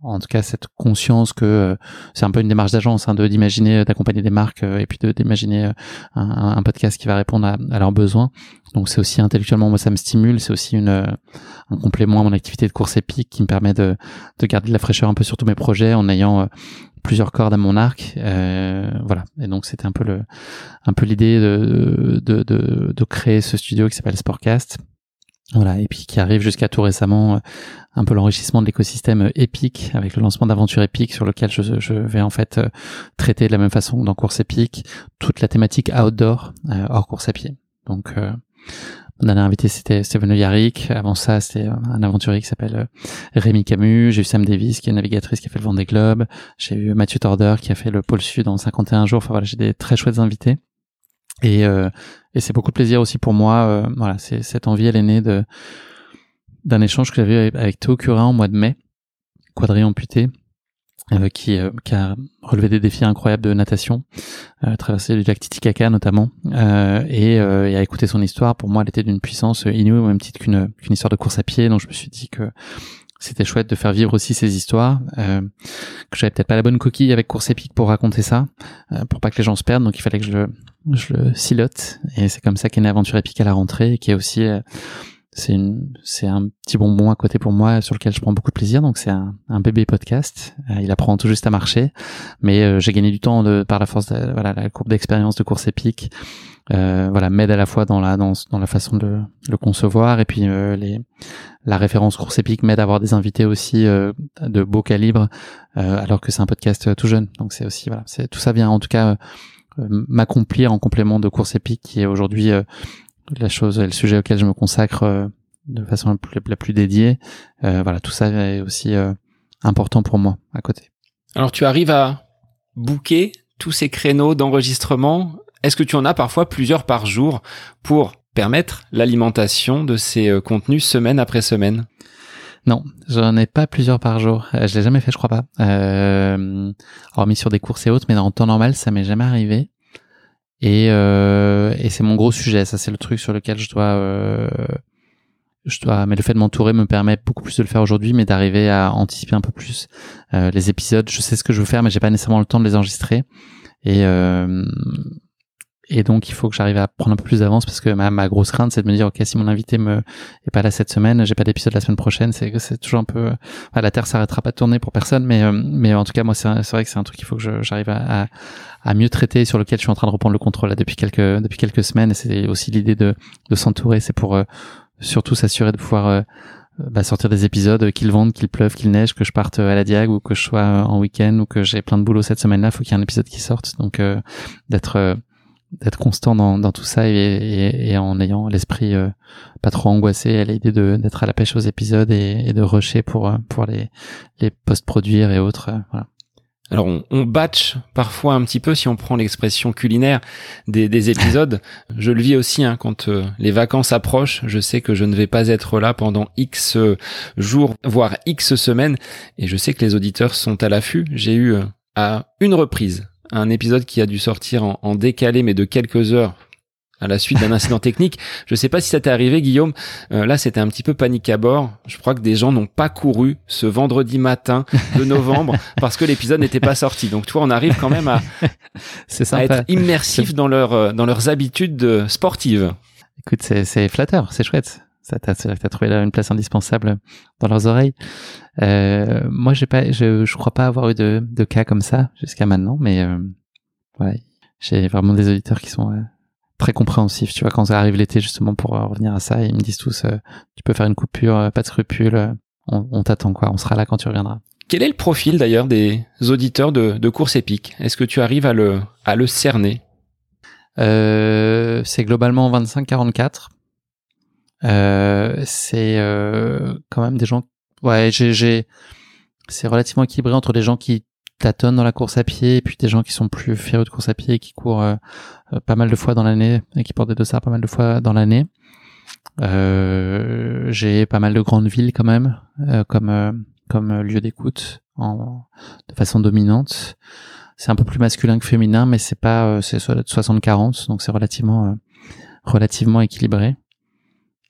en tout cas cette conscience que euh, c'est un peu une démarche d'agence hein, de d'imaginer euh, d'accompagner des marques euh, et puis d'imaginer un, podcast qui va répondre à, à leurs besoins. Donc c'est aussi intellectuellement moi ça me stimule. C'est aussi une un complément à mon activité de course épique qui me permet de de garder de la fraîcheur un peu sur tous mes projets en ayant plusieurs cordes à mon arc. Voilà. Et donc c'était un peu le un peu l'idée de, de, de créer ce studio qui s'appelle Sportcast voilà, et puis qui arrive jusqu'à tout récemment, euh, un peu l'enrichissement de l'écosystème euh, avec le lancement d'Aventure épique sur lequel je, vais en fait euh, traiter de la même façon dans Course épique toute la thématique outdoor hors course à pied. Donc mon dernier invité c'était Steven Yarrick. Avant ça c'était un aventurier qui s'appelle Rémi Camus. J'ai eu Sam Davis qui est navigatrice qui a fait le Vendée Globe. J'ai eu Mathieu Torder qui a fait le pôle Sud en 51 jours. Enfin voilà, j'ai des très chouettes invités. Et, euh, et c'est beaucoup de plaisir aussi pour moi. Euh, voilà, c'est cette envie, elle est née de d'un échange que j'avais avec Théo Curin en mois de mai, quadrille amputé, euh, qui, euh, qui, a relevé des défis incroyables de natation, euh, traversé du lac Titicaca notamment, et, et, à écouter son histoire. Pour moi, elle était d'une puissance inouïe, même titre qu'une qu'une histoire de course à pied. Donc je me suis dit que c'était chouette de faire vivre aussi ces histoires. Euh, que j'avais peut-être pas la bonne coquille avec course épique pour raconter ça, euh, pour pas que les gens se perdent. Donc il fallait que je le, je le silote. Et c'est comme ça qu'est née Aventure épique à la rentrée, qui est aussi euh, c'est un petit bonbon à côté pour moi sur lequel je prends beaucoup de plaisir donc c'est un, bébé podcast euh, il apprend tout juste à marcher mais euh, j'ai gagné du temps par la force de voilà la courbe d'expérience de course épique euh, voilà m'aide à la fois dans la dans, dans la façon de le concevoir et puis euh, les la référence course épique m'aide à avoir des invités aussi euh, de beau calibre alors que c'est un podcast tout jeune. Donc c'est aussi voilà c'est tout ça vient en tout cas m'accomplir en complément de course épique qui est aujourd'hui la chose le sujet auquel je me consacre de façon la plus, la plus dédiée. Voilà tout ça est aussi important pour moi à côté. Alors tu arrives à booker tous ces créneaux d'enregistrement est-ce que tu en as parfois plusieurs par jour pour permettre l'alimentation de ces euh, contenus semaine après semaine? Non, j'en ai pas plusieurs par jour. Euh, je l'ai jamais fait, je crois pas. Euh, hormis sur des courses et autres, mais en temps normal, ça m'est jamais arrivé. Et, euh, c'est mon gros sujet. Ça, c'est le truc sur lequel je dois, je dois. Mais le fait de m'entourer me permet beaucoup plus de le faire aujourd'hui, mais d'arriver à anticiper un peu plus les épisodes. Je sais ce que je veux faire, mais j'ai pas nécessairement le temps de les enregistrer. Et et donc il faut que j'arrive à prendre un peu plus d'avance parce que ma, ma grosse crainte c'est de me dire ok si mon invité me est pas là cette semaine j'ai pas d'épisode la semaine prochaine c'est c'est toujours un peu la terre s'arrêtera pas de tourner pour personne mais euh, mais en tout cas moi c'est vrai que c'est un truc qu'il faut que j'arrive à, à, mieux traiter sur lequel je suis en train de reprendre le contrôle là, depuis quelques depuis quelques semaines. Et c'est aussi l'idée de de s'entourer. C'est pour euh, surtout s'assurer de pouvoir euh, bah, sortir des épisodes qu'ils vendent qu'il pleuve qu'il neige que je parte à la diag ou que je sois en week-end ou que j'ai plein de boulot cette semaine là faut qu'il y ait un épisode qui sorte. Donc d'être d'être constant dans, dans, tout ça et, et, et en ayant l'esprit euh, pas trop angoissé à l'idée de d'être à la pêche aux épisodes et, et de rusher pour euh, pour les les post-produire et autres euh, voilà. Alors on, on, batch parfois un petit peu si on prend l'expression culinaire des, des épisodes. je le vis aussi hein, quand les vacances approchent. Je sais que je ne vais pas être là pendant X jours, voire X semaines, et je sais que les auditeurs sont à l'affût. J'ai eu à une reprise un épisode qui a dû sortir en, décalé, mais de quelques heures à la suite d'un incident technique. Je sais pas si ça t'est arrivé, Guillaume. Euh, là, c'était un petit peu panique à bord. Je crois que des gens n'ont pas couru ce vendredi matin de novembre parce que l'épisode n'était pas sorti. Donc, toi, on arrive quand même à, à être immersif dans leur euh, dans leurs habitudes sportives. Écoute, c'est flatteur, c'est chouette. Ça t'a as trouvé là une place indispensable dans leurs oreilles. Euh, moi, j'ai pas, je, je crois pas avoir eu de, de cas comme ça jusqu'à maintenant, mais euh, ouais, j'ai vraiment des auditeurs qui sont euh, très compréhensifs. Tu vois, quand ça arrive l'été justement pour euh, revenir à ça, ils me disent tous, euh, tu peux faire une coupure, pas de scrupules, on, on t'attend quoi, on sera là quand tu reviendras. Quel est le profil d'ailleurs des auditeurs de, de course épique? Est-ce que tu arrives à le, à le cerner? C'est globalement 25-44. Euh, c'est euh, quand même des gens. Ouais, j'ai, c'est relativement équilibré entre des gens qui tâtonnent dans la course à pied et puis des gens qui sont plus férus de course à pied et qui courent euh, pas mal de fois dans l'année et qui portent des dossards pas mal de fois dans l'année. Euh, j'ai pas mal de grandes villes quand même comme comme lieu d'écoute en de façon dominante. C'est un peu plus masculin que féminin, mais c'est pas c'est 60-40, donc c'est relativement relativement équilibré.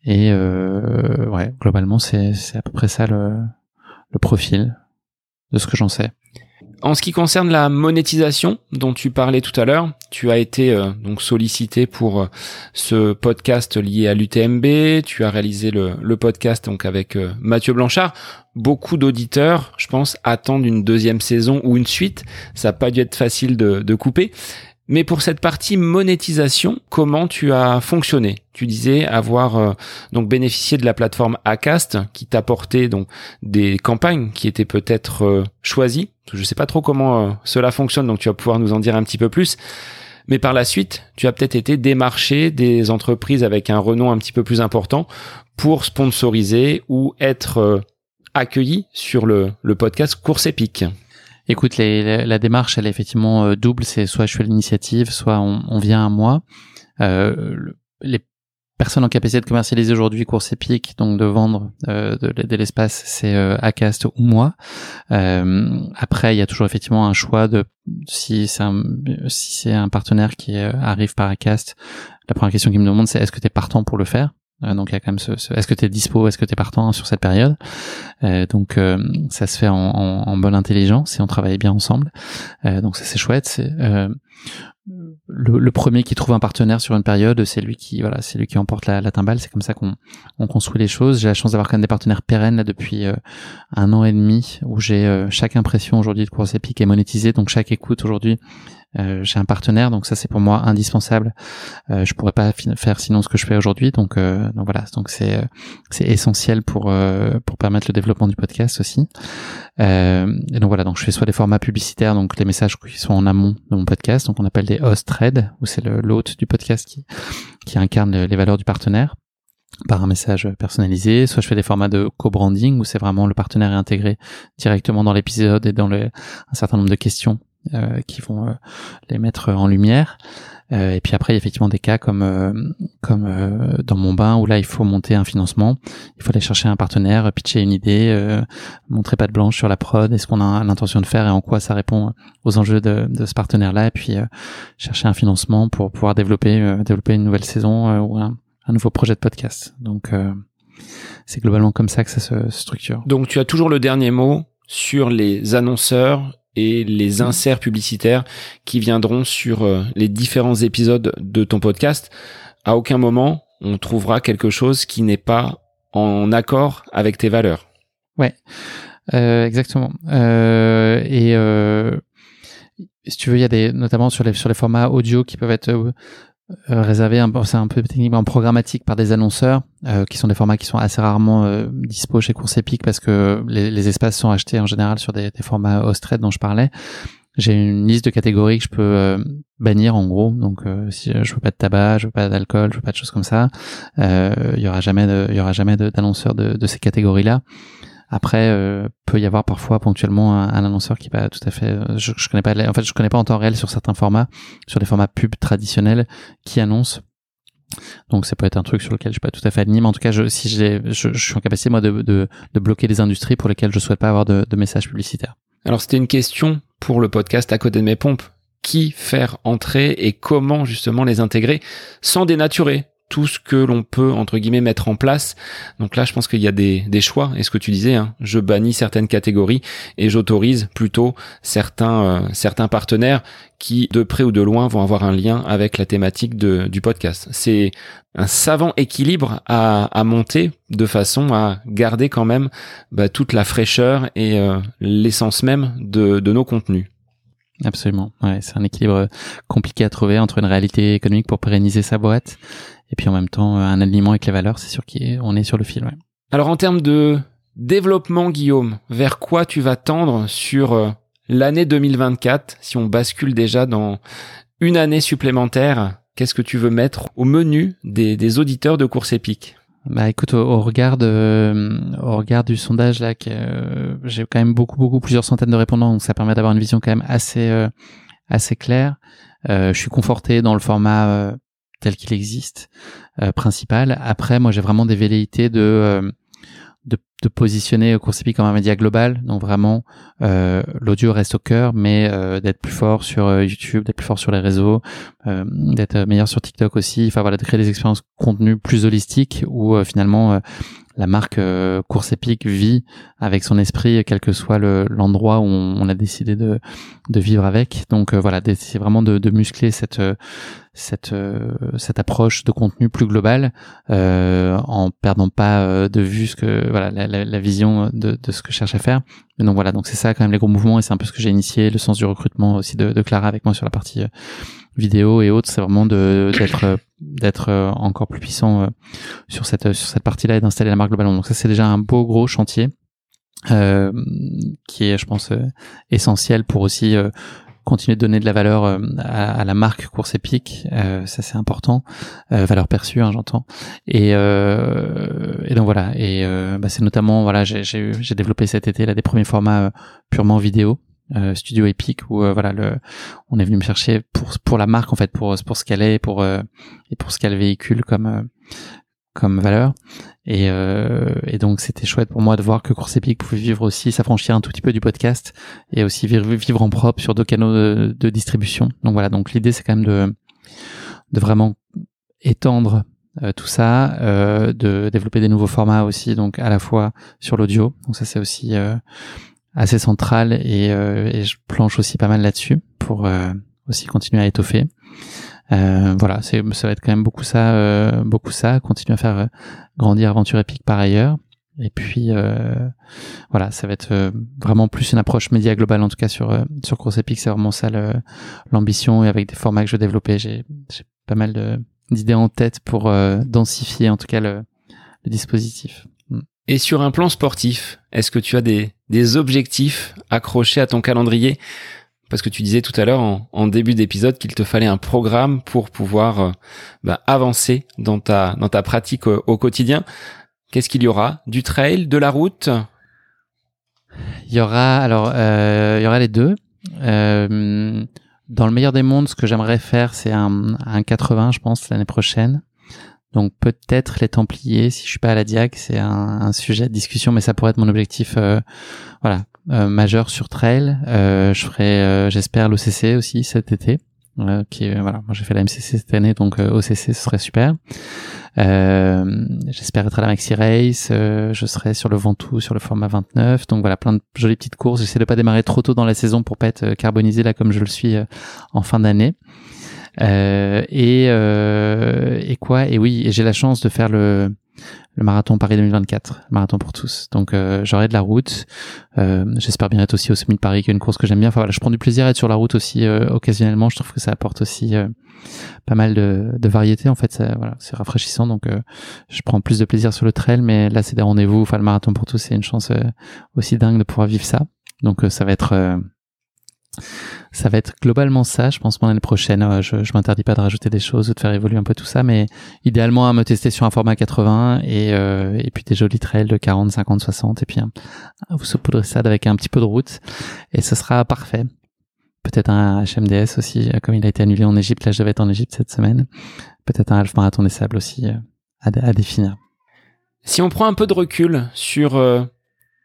Et euh, ouais, globalement, c'est à peu près ça le, le profil de ce que j'en sais. En ce qui concerne la monétisation dont tu parlais tout à l'heure, tu as été euh, donc sollicité pour euh, ce podcast lié à l'UTMB. Tu as réalisé le, le, podcast donc avec euh, Mathieu Blanchard. Beaucoup d'auditeurs, je pense, attendent une deuxième saison ou une suite. Ça n'a pas dû être facile de, de couper. Mais pour cette partie monétisation, comment tu as fonctionné? Tu disais avoir euh, donc bénéficié de la plateforme Acast qui t'apportait donc des campagnes qui étaient peut-être euh, choisies. Je ne sais pas trop comment euh, cela fonctionne, donc tu vas pouvoir nous en dire un petit peu plus. Mais par la suite, tu as peut-être été démarché des entreprises avec un renom un petit peu plus important pour sponsoriser ou être accueilli sur le, podcast Course Épique. Écoute, la, démarche, elle est effectivement euh, double. C'est soit je fais l'initiative, soit on, vient à moi. Euh, les personnes en capacité de commercialiser aujourd'hui course épique, donc de vendre euh, de, l'espace, c'est euh, Acast ou moi. Après, il y a toujours effectivement un choix de si c'est un partenaire qui arrive par Acast. La première question qu'il me demande, c'est est-ce que tu partant pour le faire? Donc il y a quand même ce, est-ce que tu es dispo, est-ce que tu es partant sur cette période? Euh, donc euh, ça se fait en, en, en, bonne intelligence et on travaille bien ensemble. donc ça c'est chouette. C'est, le, le, premier qui trouve un partenaire sur une période, c'est lui qui voilà, c'est lui qui emporte la, la timbale. C'est comme ça qu'on on construit les choses. J'ai la chance d'avoir quand même des partenaires pérennes là depuis un an et demi, où j'ai chaque impression aujourd'hui de course épique est monétisée. Donc chaque écoute aujourd'hui Euh, j'ai un partenaire, donc ça c'est pour moi indispensable. Euh, je pourrais pas faire sinon ce que je fais aujourd'hui, donc, euh, donc voilà, donc c'est euh, c'est essentiel pour euh, pour permettre le développement du podcast aussi. et donc voilà, donc je fais soit des formats publicitaires, donc les messages qui sont en amont de mon podcast, donc on appelle des host threads, où c'est l'hôte du podcast qui qui incarne les valeurs du partenaire par un message personnalisé, soit je fais des formats de co-branding où c'est vraiment le partenaire est intégré directement dans l'épisode et dans le, un certain nombre de questions euh, qui vont euh, les mettre en lumière. Euh, et puis après, il y a effectivement des cas comme comme dans mon bain où là, il faut monter un financement, il faut aller chercher un partenaire, pitcher une idée, montrer pas de blanche sur la prod, est-ce qu'on a l'intention de faire et en quoi ça répond aux enjeux de, de ce partenaire-là, et puis chercher un financement pour pouvoir développer développer une nouvelle saison ou un, un nouveau projet de podcast. Donc c'est globalement comme ça que ça se structure. Donc tu as toujours le dernier mot sur les annonceurs et les mm. inserts publicitaires qui viendront sur euh, les différents épisodes de ton podcast. À aucun moment, on trouvera quelque chose qui n'est pas en accord avec tes valeurs. Ouais, euh, exactement. Euh, et euh, si tu veux, il y a des, notamment sur les sur les formats audio qui peuvent être euh, réservé, c'est un peu techniquement programmatique par des annonceurs, euh, qui sont des formats qui sont assez rarement euh, dispo chez Course Epic parce que les, les, espaces sont achetés en général sur des, des formats host dont je parlais. J'ai une liste de catégories que je peux euh, bannir en gros. Donc si je veux pas de tabac, je veux pas d'alcool, je veux pas de choses comme ça, il y aura jamais de, il y aura jamais d'annonceurs de, de, ces catégories-là. Après, euh, peut y avoir parfois ponctuellement un, annonceur qui va tout à fait. Euh, je, je connais pas. En fait, je connais pas en temps réel sur certains formats, sur les formats pub traditionnels, qui annoncent. Donc ça peut être un truc sur lequel je suis pas tout à fait aligné, mais en tout cas, je, si je, je, suis en capacité moi de, de, de, bloquer des industries pour lesquelles je souhaite pas avoir de, de messages publicitaires. Alors c'était une question pour le podcast à côté de mes pompes. Qui faire entrer et comment justement les intégrer sans dénaturer? Tout ce que l'on peut entre guillemets mettre en place. Donc là, je pense qu'il y a des, choix. Et ce que tu disais, hein, je bannis certaines catégories et j'autorise plutôt certains euh, certains partenaires qui, de près ou de loin, vont avoir un lien avec la thématique du podcast. C'est un savant équilibre à, monter de façon à garder quand même bah, toute la fraîcheur et euh, l'essence même de nos contenus. Absolument. C'est un équilibre compliqué à trouver entre une réalité économique pour pérenniser sa boîte et puis en même temps euh, un alignement avec les valeurs, c'est sûr qu'on est sur le fil. Alors en termes de développement, Guillaume, vers quoi tu vas tendre sur euh, l'année 2024 si on bascule déjà dans une année supplémentaire Qu'est-ce que tu veux mettre au menu des, des auditeurs de course épique? Bah écoute, au, regard de, au regard du sondage là, que euh, j'ai quand même beaucoup, beaucoup, plusieurs centaines de répondants, donc ça permet d'avoir une vision quand même assez, assez claire. je suis conforté dans le format tel qu'il existe euh, principal. Après, moi, j'ai vraiment des velléités de, euh, de, de positionner Coursepi comme un média global. Donc vraiment, euh, l'audio reste au cœur, mais euh, d'être plus fort sur euh, YouTube, d'être plus fort sur les réseaux, d'être meilleur sur TikTok aussi. Enfin voilà, de créer des expériences contenu plus holistiques où finalement la marque Course Épique vit avec son esprit, quel que soit l'endroit où on, a décidé de, de vivre avec. Donc voilà, c'est vraiment de, de muscler cette cette euh, cette approche de contenu plus global euh, en perdant pas euh, de vue ce que voilà la, vision de, ce que je cherche à faire. Donc voilà donc c'est ça quand même les gros mouvements et c'est un peu ce que j'ai initié le sens du recrutement aussi de, Clara avec moi sur la partie euh, vidéo et autres. C'est vraiment d'être d'être encore plus puissant sur cette sur cette partie là et d'installer la marque globalement. Donc ça c'est déjà un beau gros chantier euh, qui est, je pense, essentiel pour aussi continuer de donner de la valeur euh, à, la marque course épique, euh, ça c'est important, euh, valeur perçue, hein, j'entends. Et, et donc voilà, et bah, c'est notamment voilà, j'ai développé cet été là des premiers formats purement vidéo. studio épique où voilà le on est venu me chercher pour pour la marque en fait pour pour ce qu'elle est pour et pour ce qu'elle véhicule comme comme valeur. Et, euh, et donc c'était chouette pour moi de voir que Course Épique pouvait vivre aussi, s'affranchir un tout petit peu du podcast et aussi vivre, en propre sur deux canaux de, distribution. Donc voilà, donc l'idée c'est quand même de, de vraiment étendre euh, tout ça, euh, de développer des nouveaux formats aussi, donc à la fois sur l'audio. Donc ça c'est aussi euh, assez central et, euh, et, je planche aussi pas mal là-dessus pour aussi continuer à étoffer. Euh, voilà, c'est ça va être quand même beaucoup ça, euh, beaucoup ça. Continuer à faire euh, grandir Aventure Épique par ailleurs. Et puis voilà, ça va être vraiment plus une approche média globale en tout cas sur sur Course Epic, c'est vraiment ça l'ambition et avec des formats que je vais développer, j'ai pas mal d'idées en tête pour densifier en tout cas le, le dispositif. Mm. Et sur un plan sportif, est-ce que tu as des, des objectifs accrochés à ton calendrier? Parce que tu disais tout à l'heure en, début d'épisode qu'il te fallait un programme pour pouvoir euh, bah, avancer dans ta dans ta pratique au, quotidien. Qu'est-ce qu'il y aura? Du trail, de la route? Il y aura alors euh, il y aura les deux. Euh, dans le meilleur des mondes, ce que j'aimerais faire, c'est un, un 80, je pense, l'année prochaine. Donc peut-être les Templiers, si je suis pas à la Diac, c'est un, un, sujet de discussion, mais ça pourrait être mon objectif, euh, voilà, euh, majeur sur trail. Euh, je ferai, euh, j'espère, l'OCC aussi cet été. qui voilà, moi j'ai fait la MCC cette année, donc OCC ce serait super. j'espère être à la Maxi Race. je serai sur le Ventoux sur le format 29. Donc voilà, plein de jolies petites courses. J'essaie de pas démarrer trop tôt dans la saison pour pas être carbonisé là comme je le suis en fin d'année. Euh, et, euh, et quoi? Et oui, j'ai la chance de faire le, le marathon Paris 2024, le marathon pour tous. Donc euh, j'aurai de la route. Euh, J'espère bien être aussi au Semi de Paris, qui est une course que j'aime bien. Enfin voilà, je prends du plaisir à être sur la route aussi euh, occasionnellement. Je trouve que ça apporte aussi euh, pas mal de, de variété. En fait, ça, voilà, c'est rafraîchissant. Donc je prends plus de plaisir sur le trail, mais là c'est des rendez-vous. Enfin le marathon pour tous, c'est une chance aussi dingue de pouvoir vivre ça. Donc ça va être ça va être globalement ça, je pense, pour l'année prochaine. Euh, je, je m'interdis pas de rajouter des choses ou de faire évoluer un peu tout ça, mais idéalement à me tester sur un format 80 et, euh, et puis des jolis trails de 40, 50, 60 et puis hein, vous saupoudrez ça avec un petit peu de route et ce sera parfait. Peut-être un HMDS aussi, euh, comme il a été annulé en Égypte. Là, je devais être en Égypte cette semaine. Peut-être un half marathon des sables aussi à, à, définir. Si on prend un peu de recul sur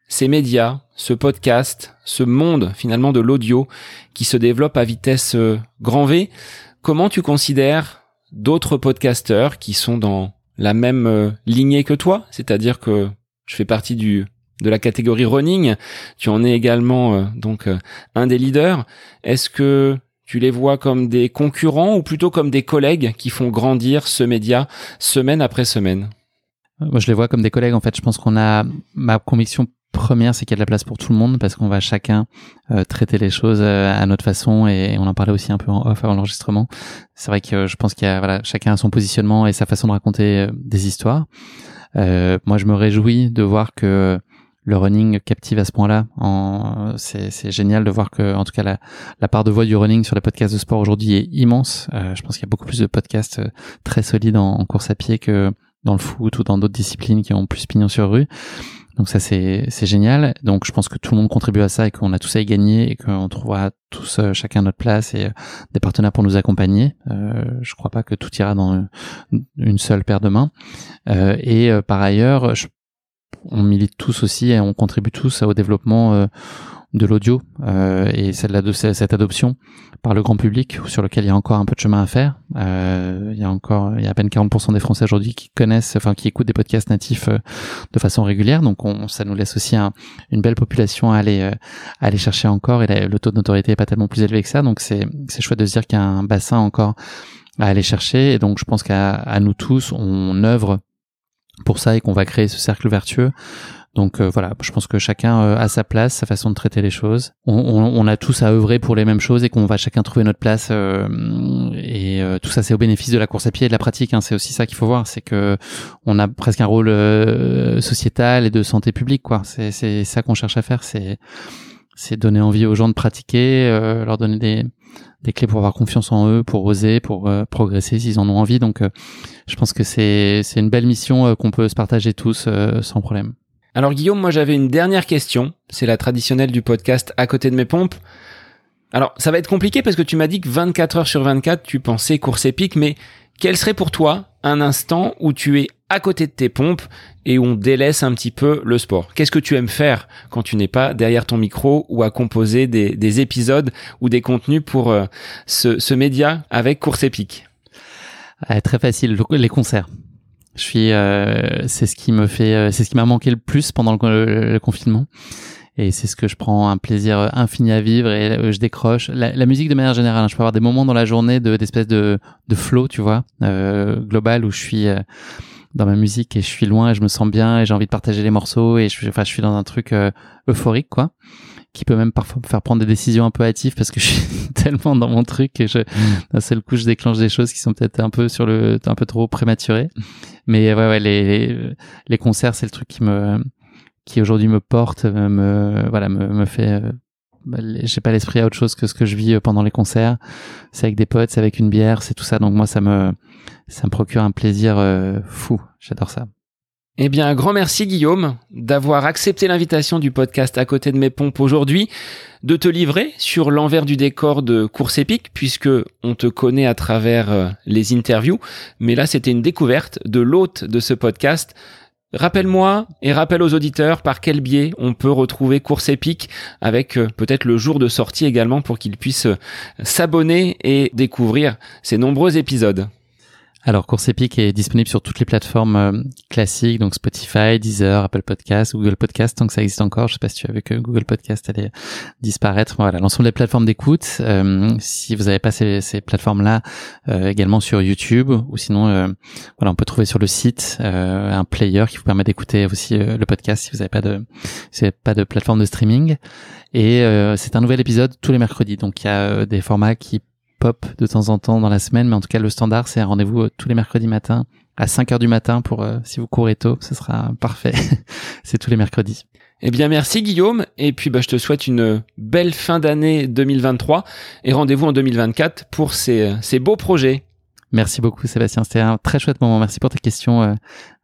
ces médias, ce podcast, ce monde finalement de l'audio qui se développe à vitesse euh, grand V, comment tu considères d'autres podcasteurs qui sont dans la même euh, lignée que toi, c'est-à-dire que je fais partie du de la catégorie running, tu en es également euh, donc un des leaders. Est-ce que tu les vois comme des concurrents ou plutôt comme des collègues qui font grandir ce média semaine après semaine? Moi, je les vois comme des collègues. En fait, je pense qu'on a ma conviction première, c'est qu'il y a de la place pour tout le monde parce qu'on va chacun euh, traiter les choses euh, à notre façon et on en parlait aussi un peu en off avant l'enregistrement. C'est vrai que je pense qu'il y a voilà chacun a son positionnement et sa façon de raconter euh, des histoires. moi, je me réjouis de voir que le running captive à ce point-là. C'est génial de voir que, en tout cas, la, la, part de voix du running sur les podcasts de sport aujourd'hui est immense. je pense qu'il y a beaucoup plus de podcasts très solides en, en, course à pied que dans le foot ou dans d'autres disciplines qui ont plus pignon sur rue. Donc ça c'est c'est génial. Donc je pense que tout le monde contribue à ça et qu'on a tous à y gagner et qu'on trouvera tous euh, chacun notre place et euh, des partenaires pour nous accompagner. Euh, je crois pas que tout ira dans une seule paire de mains. Euh, et par ailleurs, on milite tous aussi et on contribue tous au développement de l'audio euh, et de cette adoption par le grand public sur lequel il y a encore un peu de chemin à faire. Euh, il y a encore, il y a à peine 40% des Français aujourd'hui qui connaissent, enfin qui écoutent des podcasts natifs euh, de façon régulière. Donc on, ça nous laisse aussi un, une belle population à aller, euh, à aller chercher encore. Et le taux de notoriété est pas tellement plus élevé que ça. Donc c'est, c'est chouette de se dire qu'il y a un bassin encore à aller chercher. Et donc je pense qu'à à nous tous, on œuvre pour ça et qu'on va créer ce cercle vertueux donc euh, voilà, je pense que chacun euh, a sa place, sa façon de traiter les choses. On, a tous à œuvrer pour les mêmes choses et qu'on va chacun trouver notre place. Euh, et tout ça, c'est au bénéfice de la course à pied et de la pratique. Hein. C'est aussi ça qu'il faut voir, c'est que on a presque un rôle sociétal et de santé publique. quoi. C'est ça qu'on cherche à faire, c'est donner envie aux gens de pratiquer, leur donner des clés pour avoir confiance en eux, pour oser, pour progresser s'ils en ont envie. Donc, je pense que c'est c'est une belle mission qu'on peut se partager tous sans problème. Alors Guillaume, moi j'avais une dernière question. C'est la traditionnelle du podcast à côté de mes pompes. Alors ça va être compliqué parce que tu m'as dit que 24 heures sur 24 tu pensais course épique, mais quel serait pour toi un instant où tu es à côté de tes pompes et où on délaisse un petit peu le sport? Qu'est-ce que tu aimes faire quand tu n'es pas derrière ton micro ou à composer des, épisodes ou des contenus pour euh, ce, média avec course épique? Très facile, les concerts. Je suis, euh, c'est ce qui me fait, euh, c'est ce qui m'a manqué le plus pendant le, confinement. Et c'est ce que je prends un plaisir infini à vivre et euh, je décroche. La, musique de manière générale, hein, je peux avoir des moments dans la journée de d'espèce de, de flow, tu vois, euh, global où je suis dans ma musique et je suis loin et je me sens bien et j'ai envie de partager les morceaux et je, enfin, je suis dans un truc euphorique, quoi qui peut même parfois me faire prendre des décisions un peu hâtives parce que je suis tellement dans mon truc et je, mm. d'un seul coup, je déclenche des choses qui sont peut-être un peu sur le, un peu trop prématurées. Mais ouais, ouais, les, les, concerts, c'est le truc qui me, qui aujourd'hui me porte, me, voilà, me, me fait, bah, j'ai pas l'esprit à autre chose que ce que je vis euh, pendant les concerts. C'est avec des potes, c'est avec une bière, c'est tout ça. Donc moi, ça me, ça me procure un plaisir euh, fou. J'adore ça. Eh bien, un grand merci Guillaume d'avoir accepté l'invitation du podcast à côté de mes pompes aujourd'hui, de te livrer sur l'envers du décor de course épique, puisque on te connaît à travers euh, les interviews, mais là c'était une découverte de l'hôte de ce podcast. Rappelle-moi et rappelle aux auditeurs par quel biais on peut retrouver Course Épique avec euh, peut-être le jour de sortie également pour qu'ils puissent euh, s'abonner et découvrir ces nombreux épisodes. Alors, Course Épique est disponible sur toutes les plateformes euh, classiques, donc Spotify, Deezer, Apple Podcast, Google Podcast, tant que ça existe encore. Je sais pas si tu as vu que Google Podcast allait disparaître. Voilà, l'ensemble des plateformes d'écoute. Euh, si vous n'avez pas ces, plateformes-là, euh, également sur YouTube, ou sinon, voilà, on peut trouver sur le site un player qui vous permet d'écouter aussi le podcast si vous n'avez pas de, si vous avez pas de plateforme de streaming. Et c'est un nouvel épisode tous les mercredis. Donc, il y a des formats qui pop de temps en temps dans la semaine, mais en tout cas le standard c'est un rendez-vous euh, tous les mercredis matins à 5 heures du matin pour euh, si vous courez tôt, ce sera parfait. c'est tous les mercredis. Eh bien merci Guillaume et puis bah, je te souhaite une belle fin d'année 2023 et rendez-vous en 2024 pour ces, ces beaux projets. Merci beaucoup Sébastien, c'était un très chouette moment. Merci pour tes questions euh,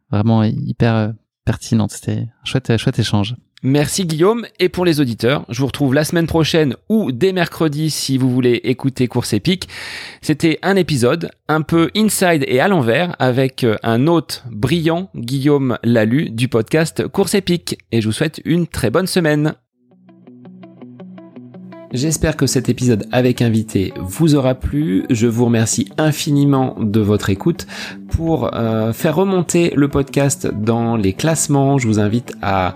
vraiment hyper pertinentes. C'était un chouette chouette échange. Merci Guillaume. Et pour les auditeurs, je vous retrouve la semaine prochaine ou dès mercredi si vous voulez écouter Course Épique. C'était un épisode un peu inside et à l'envers avec euh, un hôte brillant, Guillaume Lalu du podcast Course Épique. Et je vous souhaite une très bonne semaine. J'espère que cet épisode avec invité vous aura plu. Je vous remercie infiniment de votre écoute. Pour euh, faire remonter le podcast dans les classements, je vous invite à